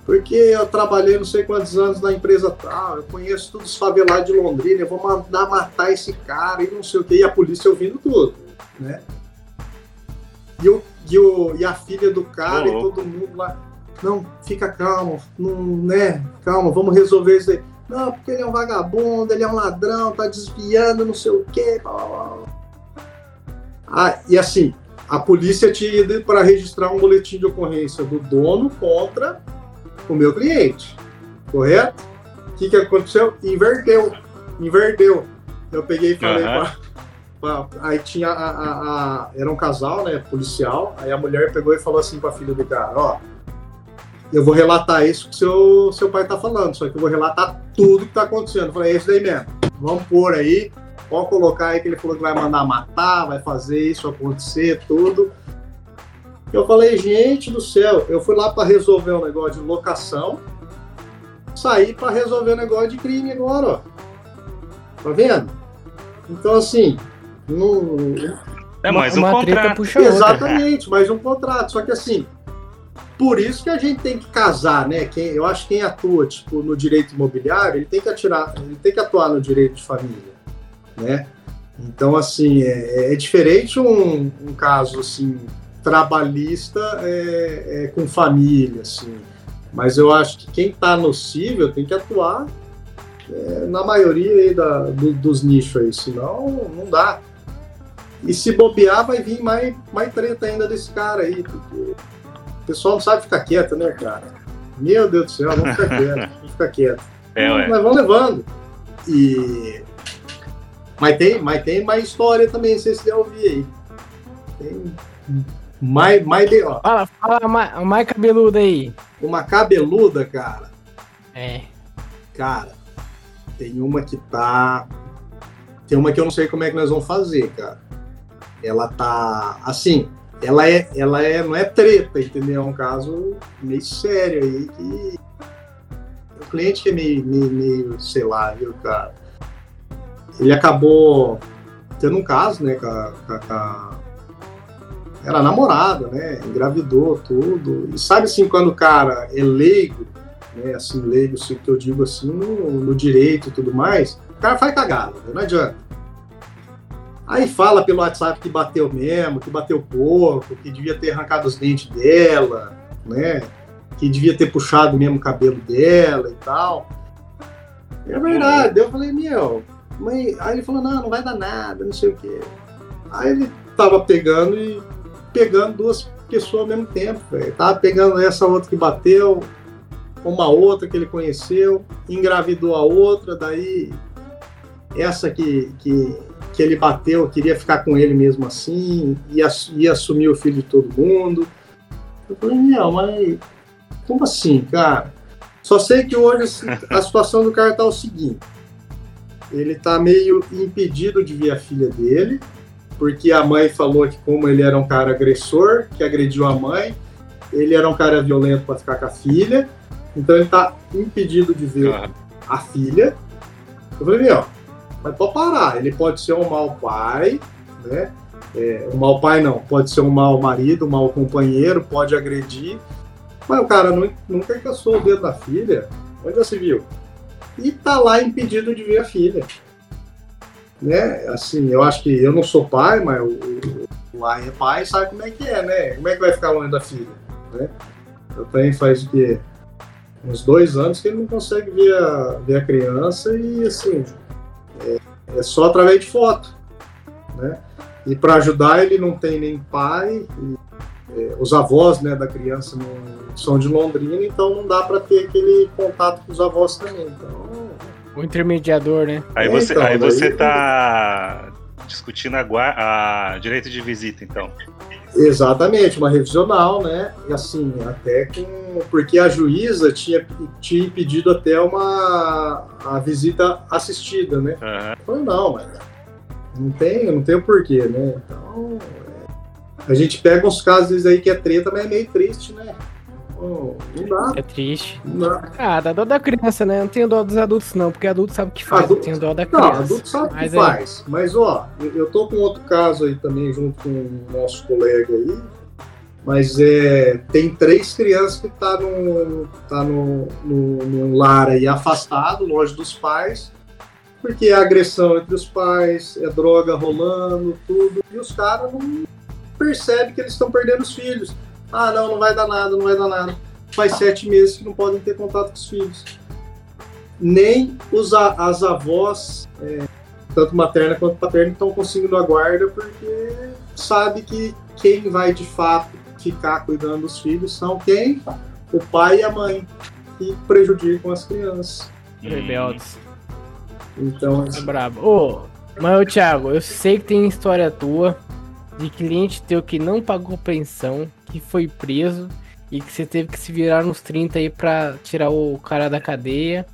porque eu trabalhei não sei quantos anos na empresa tal, eu conheço todos os favelados de Londrina, eu vou mandar matar esse cara e não sei o que, e a polícia ouvindo tudo, né? E, o, e, o, e a filha do cara e todo mundo lá, não, fica calmo, não, né? Calma, vamos resolver isso aí. Não, porque ele é um vagabundo, ele é um ladrão, tá desviando, não sei o quê. Blá, blá, blá. Ah, e assim, a polícia tinha ido para registrar um boletim de ocorrência do dono contra o meu cliente, correto? O que, que aconteceu? Inverteu, inverteu. Eu peguei e falei
Aham.
Aí tinha a, a- a- Era um casal, né? Policial. Aí a mulher pegou e falou assim pra filha do cara: Ó, eu vou relatar isso que seu, seu pai tá falando, só que eu vou relatar tudo que tá acontecendo. Eu falei: é isso daí mesmo. Vamos pôr aí. Pode colocar aí que ele falou que vai mandar matar, vai fazer isso acontecer, tudo. Eu falei: gente do céu, eu fui lá pra resolver um negócio de locação, saí pra resolver um negócio de crime agora, ó. Tá vendo? Então, assim, não,
É mais um
uma
contrato.
Exatamente, mais um contrato. Só que assim, por isso que a gente tem que casar, né? Quem, eu acho que quem atua tipo, no direito imobiliário, ele tem que atirar, ele tem que atuar no direito de família, né? Então, assim, é, é diferente um, um, caso, assim, trabalhista é, é, com família, assim. Mas eu acho que quem está nocível tem que atuar é, na maioria da, do, dos nichos aí, senão não dá. E se bobear, vai vir mais, mais treta ainda desse cara aí, porque o pessoal não sabe ficar quieto, né, cara? Meu Deus do céu, vamos ficar quieto, vamos ficar quieto. É, Mas vão levando. E... Mas tem, mas tem mais história também, se vocês ouvir aí. Tem mais, mais de, ó.
Fala, fala mais, mais cabeluda aí.
Uma cabeluda, cara.
É.
Cara, tem uma que tá. Tem uma que eu não sei como é que nós vamos fazer, cara. Ela tá. Assim, ela é. Ela é. Não é treta, entendeu? É um caso meio sério aí que. O cliente que é meio, meio, meio sei lá, viu, cara? Ele acabou tendo um caso, né, com a, com a era namorada, né? Engravidou tudo. E sabe assim, quando o cara é leigo, né? Assim, leigo, assim, que eu digo assim, no, no direito e tudo mais, o cara faz cagada, né? não adianta. Aí fala pelo WhatsApp que bateu mesmo, que bateu pouco, que devia ter arrancado os dentes dela, né? Que devia ter puxado mesmo o cabelo dela e tal. É verdade. Eu falei, meu, mãe... aí ele falou, não, não vai dar nada, não sei o quê. Aí ele tava pegando e pegando duas pessoas ao mesmo tempo, velho. Tava pegando essa outra que bateu, uma outra que ele conheceu, engravidou a outra, daí essa que, que, que ele bateu queria ficar com ele mesmo assim, ia, ia assumir o filho de todo mundo. Eu falei, não, mas como assim, cara? Só sei que hoje a situação do cara tá o seguinte: ele tá meio impedido de ver a filha dele, porque a mãe falou que como ele era um cara agressor, que agrediu a mãe, ele era um cara violento para ficar com a filha, então ele está impedido de ver a filha. Eu falei, meu, mas pode parar, ele pode ser um mau pai, né? É, um mau pai não, pode ser um mau marido, um mau companheiro, pode agredir, mas o cara nunca caçou o dedo da filha, onde você viu? E tá lá impedido de ver a filha né? Assim, eu acho que eu não sou pai, mas o, o, o é pai sabe como é que é, né? Como é que vai ficar longe da filha, né? Eu tenho faz o quê? Uns dois anos que ele não consegue ver a, ver a criança e, assim, é, é só através de foto, né? E para ajudar ele não tem nem pai, e, é, os avós né, da criança não, são de Londrina, então não dá para ter aquele contato com os avós também. Então,
o intermediador, né?
Aí você, então, aí você tá discutindo a, a direito de visita, então.
Exatamente, uma revisional, né? E assim, até com. Porque a juíza tinha, tinha pedido até uma a visita assistida, né? Uhum. Falei, não, mas não tem, não tem o porquê, né? Então. É, a gente pega uns casos aí que é treta, mas é meio triste, né? Não dá.
É triste.
Não dá.
Ah, dá dó da criança, né? Não tenho dó dos adultos, não, porque adulto sabe o que faz. Adulto... Tenho dó da criança.
Não, adulto sabe o que é... faz. Mas, ó, eu tô com outro caso aí também, junto com o nosso colega aí. Mas é, tem três crianças que tá no, tá no, no, no lar aí afastado, longe dos pais, porque é agressão entre os pais, é droga rolando, tudo, e os caras não percebem que eles estão perdendo os filhos. Ah, não, não vai dar nada, não vai dar nada. Faz sete meses que não podem ter contato com os filhos. Nem os, as avós, é, tanto materna quanto paterna, estão conseguindo a guarda porque sabe que quem vai de fato ficar cuidando dos filhos são quem? O pai e a mãe, que prejudicam as crianças.
Rebeldes.
Então.
É brabo. Ô, mas, Thiago, eu sei que tem história tua de cliente teu que não pagou pensão, que foi preso e que você teve que se virar nos 30 aí pra tirar o cara da cadeia.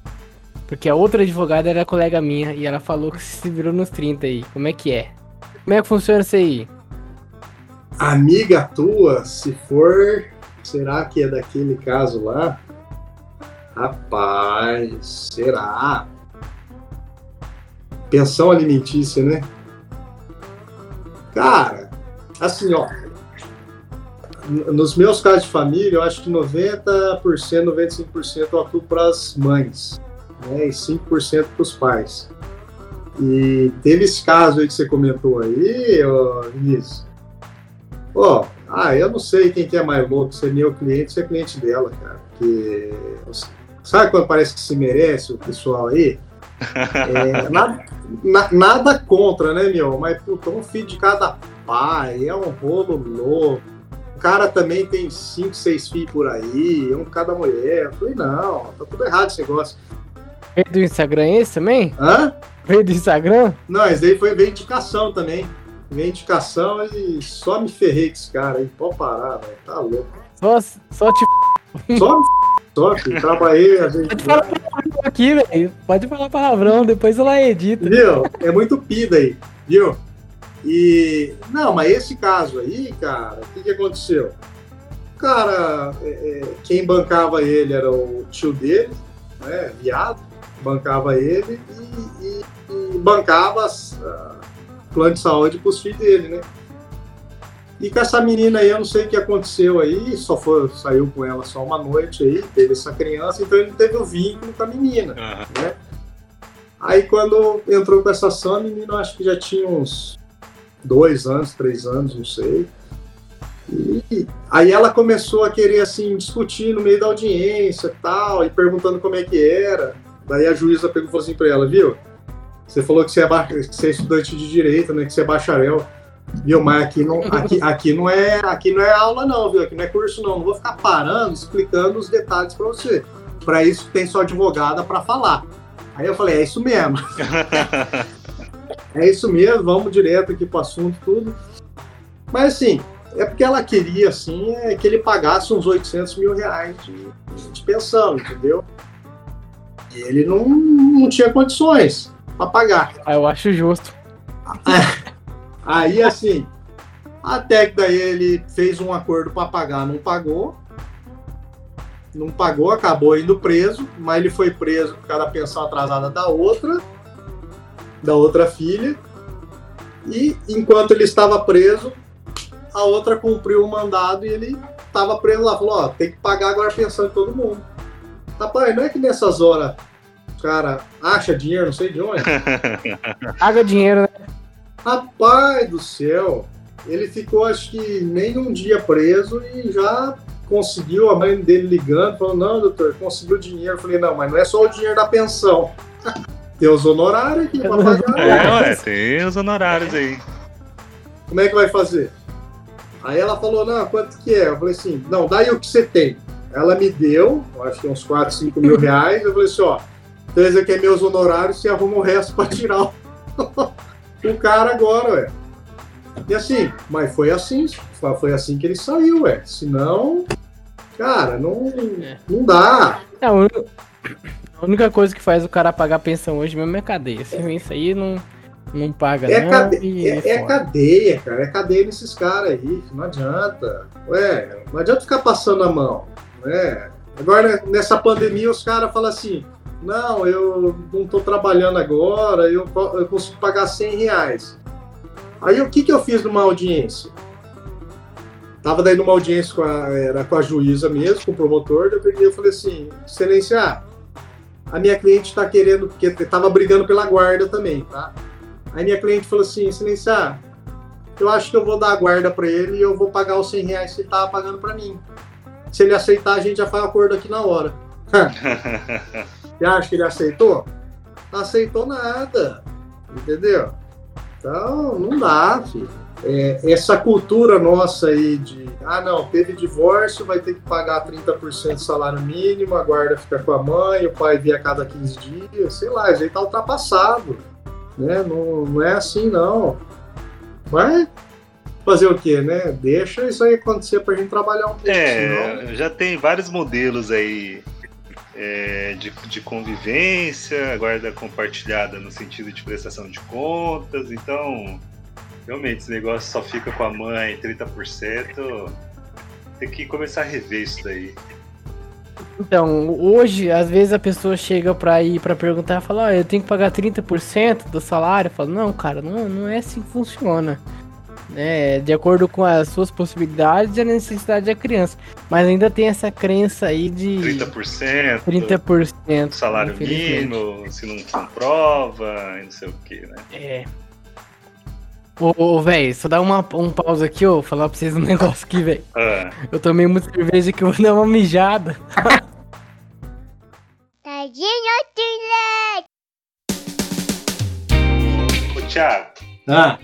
Porque a outra advogada era colega minha e ela falou que se virou nos 30 aí. Como é que é? Como é que funciona isso aí?
Amiga tua, se for. Será que é daquele caso lá? Rapaz, será? Pensão alimentícia, né? Cara, assim, ó, nos meus casos de família, eu acho que 90%, 95% eu atuo para as mães, né, e 5% para os pais. E teve esse caso aí que você comentou aí, ô, Vinícius. Ó, ah, eu não sei quem que é mais louco, se é meu cliente se é cliente dela, cara. Porque. Sabe quando parece que se merece o pessoal aí? É, nada, na, nada contra, né, meu? Mas, puta, um filho de cada pai, é um rolo louco. O cara também tem cinco, seis filhos por aí, um cada mulher. Eu falei, não, tá tudo errado esse negócio.
Veio do Instagram esse também?
Hã?
Veio do Instagram?
Não, esse daí foi veio indicação também. Veio indicação e só me ferrei com esse cara aí. Pode parar, velho. Tá louco.
Só, só te.
Só me só que trabalhei, a gente.
Pode falar palavrão aqui, velho. Pode falar palavrão, depois ela edita.
Viu? É muito pida aí, viu? E. Não, mas esse caso aí, cara, o que, que aconteceu? Cara, é, é, quem bancava ele era o tio dele, né? Viado, bancava ele e, e, e bancava uh, plano de saúde para os filhos dele, né? E com essa menina aí, eu não sei o que aconteceu aí, só foi, saiu com ela só uma noite aí, teve essa criança, então ele teve o vínculo com a menina, uhum. né? Aí quando entrou com essa ação, a menina acho que já tinha uns dois anos, três anos, não sei. E aí ela começou a querer assim discutir no meio da audiência e tal, e perguntando como é que era. Daí a juíza pegou assim para ela, viu? Você falou que você, é, que você é estudante de direito, né? Que você é bacharel. Viu, mas aqui não, aqui, aqui, não é, aqui não é aula, não, viu? Aqui não é curso, não. Não vou ficar parando, explicando os detalhes para você. Para isso tem sua advogada para falar. Aí eu falei, é isso mesmo. é isso mesmo, vamos direto aqui pro assunto, tudo. Mas assim, é porque ela queria, assim, é que ele pagasse uns 800 mil reais de, de pensão, entendeu? E ele não, não tinha condições para pagar.
Ah, eu acho justo.
É. Aí, assim, até que daí ele fez um acordo para pagar, não pagou. Não pagou, acabou indo preso, mas ele foi preso por causa da pensão atrasada da outra, da outra filha. E enquanto ele estava preso, a outra cumpriu o mandado e ele estava preso lá. Falou: Ó, tem que pagar agora a pensão de todo mundo. Rapaz, não é que nessas horas o cara acha dinheiro, não sei de onde.
Paga dinheiro, né?
Rapaz do céu, ele ficou acho que nem um dia preso e já conseguiu a mãe dele ligando, falando, não, doutor, conseguiu dinheiro. Eu falei, não, mas não é só o dinheiro da pensão. tem os honorários aqui pra pagar.
É, ué, tem os honorários aí.
Como é que vai fazer? Aí ela falou, não, quanto que é? Eu falei assim, não, daí o que você tem. Ela me deu, acho que uns 4, 5 mil reais. Eu falei assim, ó, então esse aqui é meus honorários, você arruma o resto pra tirar o o cara agora, ué. E assim, mas foi assim, foi assim que ele saiu, ué. Senão, cara, não, não dá.
É, a única coisa que faz o cara pagar pensão hoje mesmo é cadeia. Se isso aí não, não paga,
é
não.
Cadeia, é, é cadeia, cara. É cadeia nesses caras aí. Não adianta. Ué, não adianta ficar passando a mão. Né? Agora, nessa pandemia, os caras falam assim: não, eu não estou trabalhando agora, eu, eu consigo pagar 100 reais. Aí o que, que eu fiz numa audiência? Tava daí numa audiência com a, era com a juíza mesmo, com o promotor, eu peguei e falei assim, excelência, a minha cliente está querendo, porque estava brigando pela guarda também, tá? Aí minha cliente falou assim, excelência, eu acho que eu vou dar a guarda para ele e eu vou pagar os 100 reais que ele estava pagando para mim. Se ele aceitar, a gente já faz o acordo aqui na hora. Você acha que ele aceitou? Não aceitou nada. Entendeu? Então, não dá, filho. É, essa cultura nossa aí de ah não, teve divórcio, vai ter que pagar 30% do salário mínimo, a guarda fica com a mãe, o pai via a cada 15 dias, sei lá, isso aí tá ultrapassado. Né? Não, não é assim não. Mas fazer o quê, né? Deixa isso aí acontecer pra gente trabalhar um pouco.
É, senão... já tem vários modelos aí é, de, de convivência, guarda compartilhada no sentido de prestação de contas. Então, realmente, esse negócio só fica com a mãe 30%. Tem que começar a rever isso daí.
Então, hoje, às vezes a pessoa chega pra ir pra perguntar e fala, ó, oh, eu tenho que pagar 30% do salário. Eu falo, não, cara, não, não é assim que funciona. né, de acordo com as suas possibilidades e a necessidade da criança. Mas ainda tem essa crença aí de
30%.
30%.
Salário mínimo, se não comprova, e não sei o que, né?
É. Ô, ô velho, só dá uma, um pausa aqui, ó. Falar pra vocês um negócio aqui, velho.
Ah,
Eu tomei muita cerveja que eu vou dar uma mijada.
Tadinho
ô, Thiago,
Ah,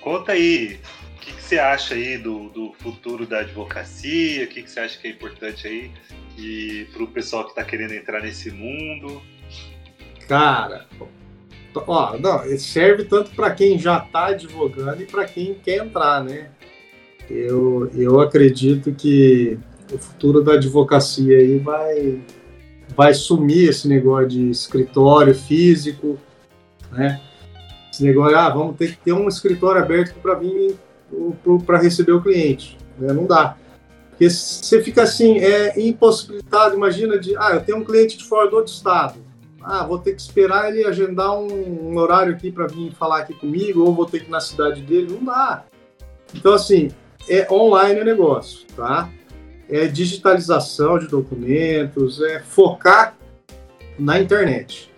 conta aí. O que, que você acha aí do, do futuro da advocacia? O que, que você acha que é importante aí e pro pessoal que tá querendo entrar nesse mundo?
cara, ó, não, serve tanto para quem já está advogando e para quem quer entrar, né? Eu, eu acredito que o futuro da advocacia aí vai, vai sumir esse negócio de escritório físico, né? Esse negócio, ah, vamos ter que ter um escritório aberto para vir para receber o cliente. Né? Não dá. Porque você fica assim, é impossibilitado, imagina de, ah, eu tenho um cliente de fora do outro estado. Ah, vou ter que esperar ele agendar um, um horário aqui para vir falar aqui comigo, ou vou ter que ir na cidade dele. Não dá. Então, assim, é online o negócio, tá? É digitalização de documentos, é focar na internet.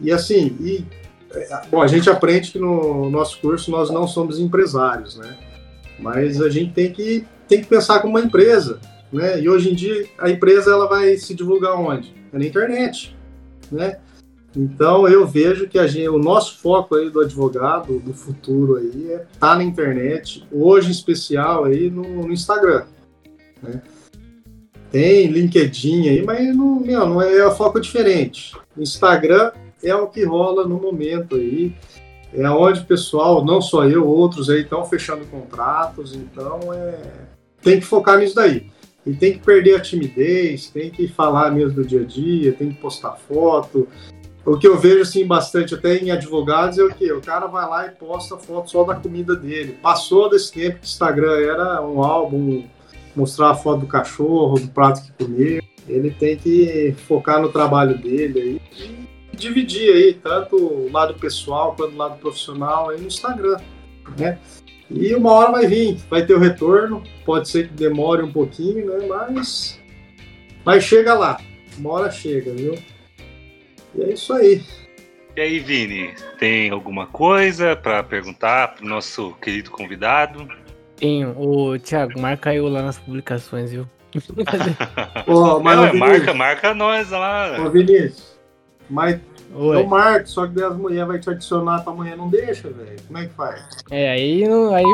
E assim, e, é, bom, a gente aprende que no nosso curso nós não somos empresários, né? Mas a gente tem que, tem que pensar como uma empresa, né? E hoje em dia a empresa ela vai se divulgar onde? É na internet, né? Então eu vejo que gente, o nosso foco aí do advogado do futuro aí é tá na internet, hoje em especial aí no, no Instagram. Né? Tem LinkedIn aí, mas não, meu, não é, é foco diferente. Instagram é o que rola no momento aí. É onde o pessoal, não só eu, outros aí estão fechando contratos, então é, tem que focar nisso daí. E tem que perder a timidez, tem que falar mesmo do dia a dia, tem que postar foto. O que eu vejo assim bastante até em advogados é o que o cara vai lá e posta foto só da comida dele. Passou desse tempo que o Instagram era um álbum, mostrar a foto do cachorro, do prato que comeu. Ele tem que focar no trabalho dele aí e dividir aí tanto o lado pessoal quanto o lado profissional aí no Instagram, né? E uma hora vai vir, vai ter o retorno, pode ser que demore um pouquinho, né? Mas, mas chega lá, uma hora chega, viu? E é isso aí.
E aí, Vini, tem alguma coisa para perguntar pro nosso querido convidado?
Tenho. Ô, Thiago, marca eu lá nas publicações, viu?
Ô, mas,
é, marca, marca nós lá.
ô, Vinícius, mas
Oi.
eu marco, só que daí as mulheres vão te adicionar, tua mulher não deixa, velho. Como é que faz?
É, aí, não- aí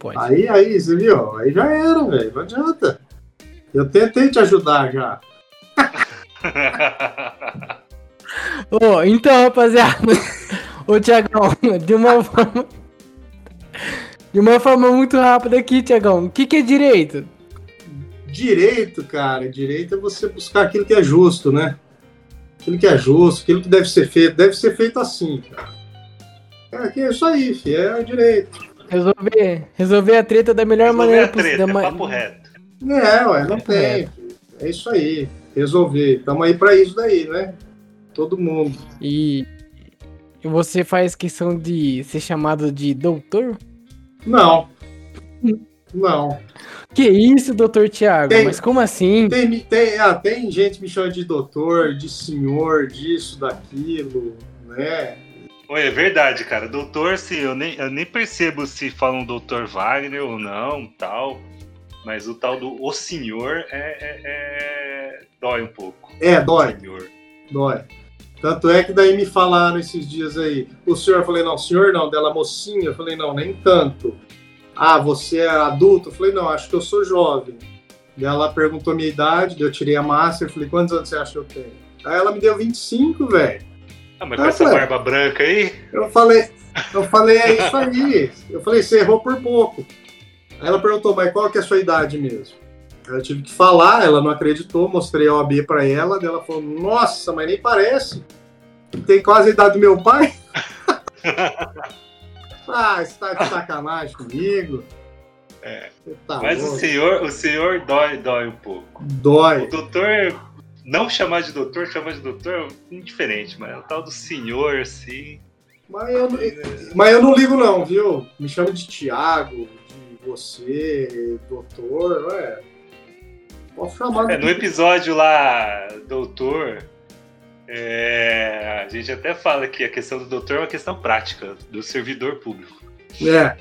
pode.
Aí, aí, você viu? Aí já era, velho. Não adianta. Eu tentei te ajudar já.
Ô, então, rapaziada. Ô, Tiagão, de uma forma. De uma forma muito rápida aqui, Tiagão. O que, que é direito?
Direito, cara, direito é você buscar aquilo que é justo, né? Aquilo que é justo, aquilo que deve ser feito, deve ser feito assim, cara. É, que é isso aí, filho, é direito.
Resolver, resolver a treta da melhor
Resolver
maneira
a treta,
da
é papo reto.
É, ué, não
É.
tem. filho. É isso aí, resolver. Tamo aí pra isso daí, né? Todo mundo.
E, você faz questão de ser chamado de doutor?
Não. Não.
Que isso, doutor Tiago? Mas como assim?
Tem, tem, ah, tem gente me chama de doutor, de senhor, disso, daquilo, né?
Oi, é verdade, cara. Doutor, se eu nem, eu nem percebo se falam doutor Wagner ou não, tal. Mas o tal do o senhor é, é- é- dói um pouco.
É, dói.
Senhor.
Dói. Tanto é que daí me falaram esses dias aí, o senhor, eu falei, não, senhor não, dela mocinha, eu falei, não, nem tanto. Ah, você é adulto? Eu falei, não, acho que eu sou jovem. Ela perguntou a minha idade, eu tirei a máscara, eu falei, quantos anos você acha que eu tenho? Aí ela me deu 25, velho.
Ah, mas com
Ah,
essa barba branca aí?
Eu falei, eu falei, é isso aí. Eu falei, você errou por pouco. Aí ela perguntou, mas qual que é a sua idade mesmo? Aí Eu tive que falar, ela não acreditou, mostrei a OAB pra ela, ela falou, nossa, mas nem parece. Tem quase a idade do meu pai. ah, você tá de sacanagem comigo.
É.
Tá
Mas o
louco.
senhor, o senhor dói, dói um pouco. O
Dói.
doutor, não chamar de doutor, chamar de doutor, indiferente, mas o tal do senhor, assim.
Mas eu, mas eu não ligo não, viu? Me chama de Tiago, de você, doutor, é. Posso chamar.
É, no episódio lá, doutor, é, a gente até fala que a questão do doutor é uma questão prática, do servidor público.
É.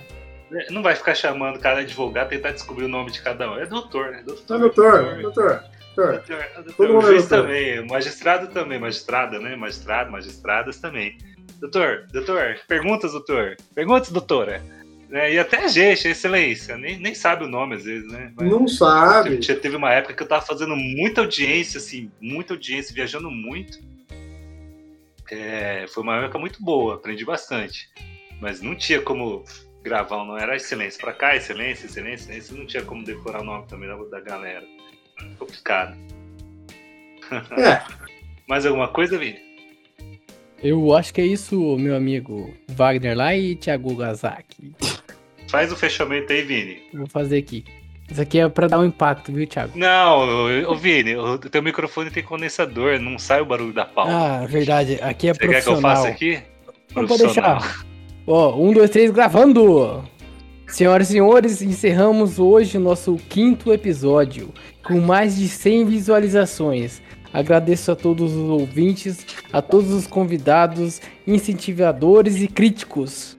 Não vai ficar chamando cada advogado, tentar descobrir o nome de cada um. É doutor, né? Doutor,
Não, doutor, doutor. doutor.
Doutor,
Todo
doutor,
mundo é
juiz
doutor.
também, magistrado também, magistrada, né? Magistrado, magistradas também. Doutor, doutor, perguntas, doutor. Perguntas, doutora. Né? E até a gente, a excelência, nem, nem sabe o nome às vezes, né? Mas
Não sabe.
já teve uma época que eu tava fazendo muita audiência, assim, muita audiência, viajando muito. É, foi uma época muito boa, aprendi bastante. Mas não tinha como gravar, não era excelência pra cá, excelência, excelência, excelência, não tinha como decorar o nome também da, da galera. Complicado.
É.
Mais alguma coisa, Vini?
Eu acho que é isso, meu amigo Wagner lá e Thiago Gazaki.
Faz o fechamento aí, Vini.
Vou fazer aqui. Isso aqui é pra dar um impacto, viu, Thiago?
Não, ô Vini, o teu microfone tem condensador, não sai o barulho da palma.
Ah, verdade. Aqui é
Você quer que eu
profissional.
faça aqui?
Não pode
Profissional.
deixar. Ó, um, dois, três, gravando! Senhoras e senhores, encerramos hoje o nosso quinto episódio, com mais de 100 visualizações. Agradeço a todos os ouvintes, a todos os convidados, incentivadores e críticos.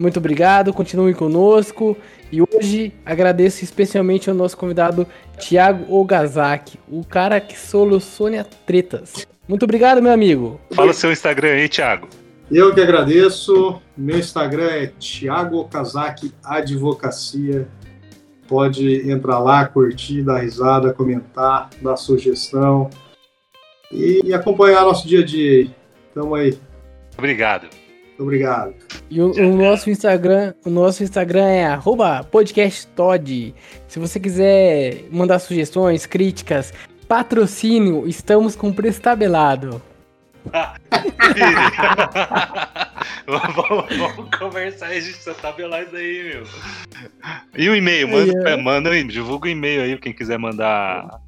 Muito obrigado, continuem conosco. E hoje agradeço especialmente ao nosso convidado Thiago Ogazaki, o cara que soluciona tretas. Muito obrigado, meu amigo.
Fala o seu Instagram aí, Thiago.
Eu que agradeço. Meu Instagram é Thiago Okazaki Advocacia. Pode entrar lá, curtir, dar risada, comentar, dar sugestão e, acompanhar nosso dia a dia. Tamo aí.
Obrigado.
Obrigado.
E o, o nosso Instagram, o nosso Instagram é arroba podcasttod. Se você quiser mandar sugestões, críticas, patrocínio, estamos com preço tabelado.
Vamos, vamos conversar aí, a gente precisa tabelar isso aí, meu. E o e-mail, manda,
É.
manda aí, divulga o e-mail aí, quem quiser mandar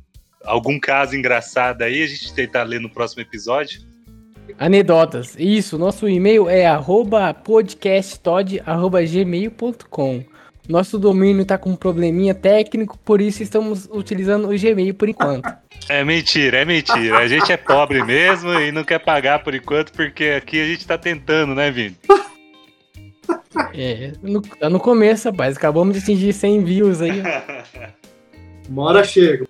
algum caso engraçado aí, a gente tentar ler no próximo episódio.
Anedotas. Isso, nosso e-mail é arroba podcasttod.gmail.com. Nosso domínio tá com um probleminha técnico, por isso estamos utilizando o Gmail por enquanto.
É mentira, é mentira. A gente é pobre mesmo e não quer pagar por enquanto, porque aqui a gente tá tentando, né, Vini?
É, no, tá no começo, rapaz. Acabamos de atingir 100 views aí.
Uma hora chega.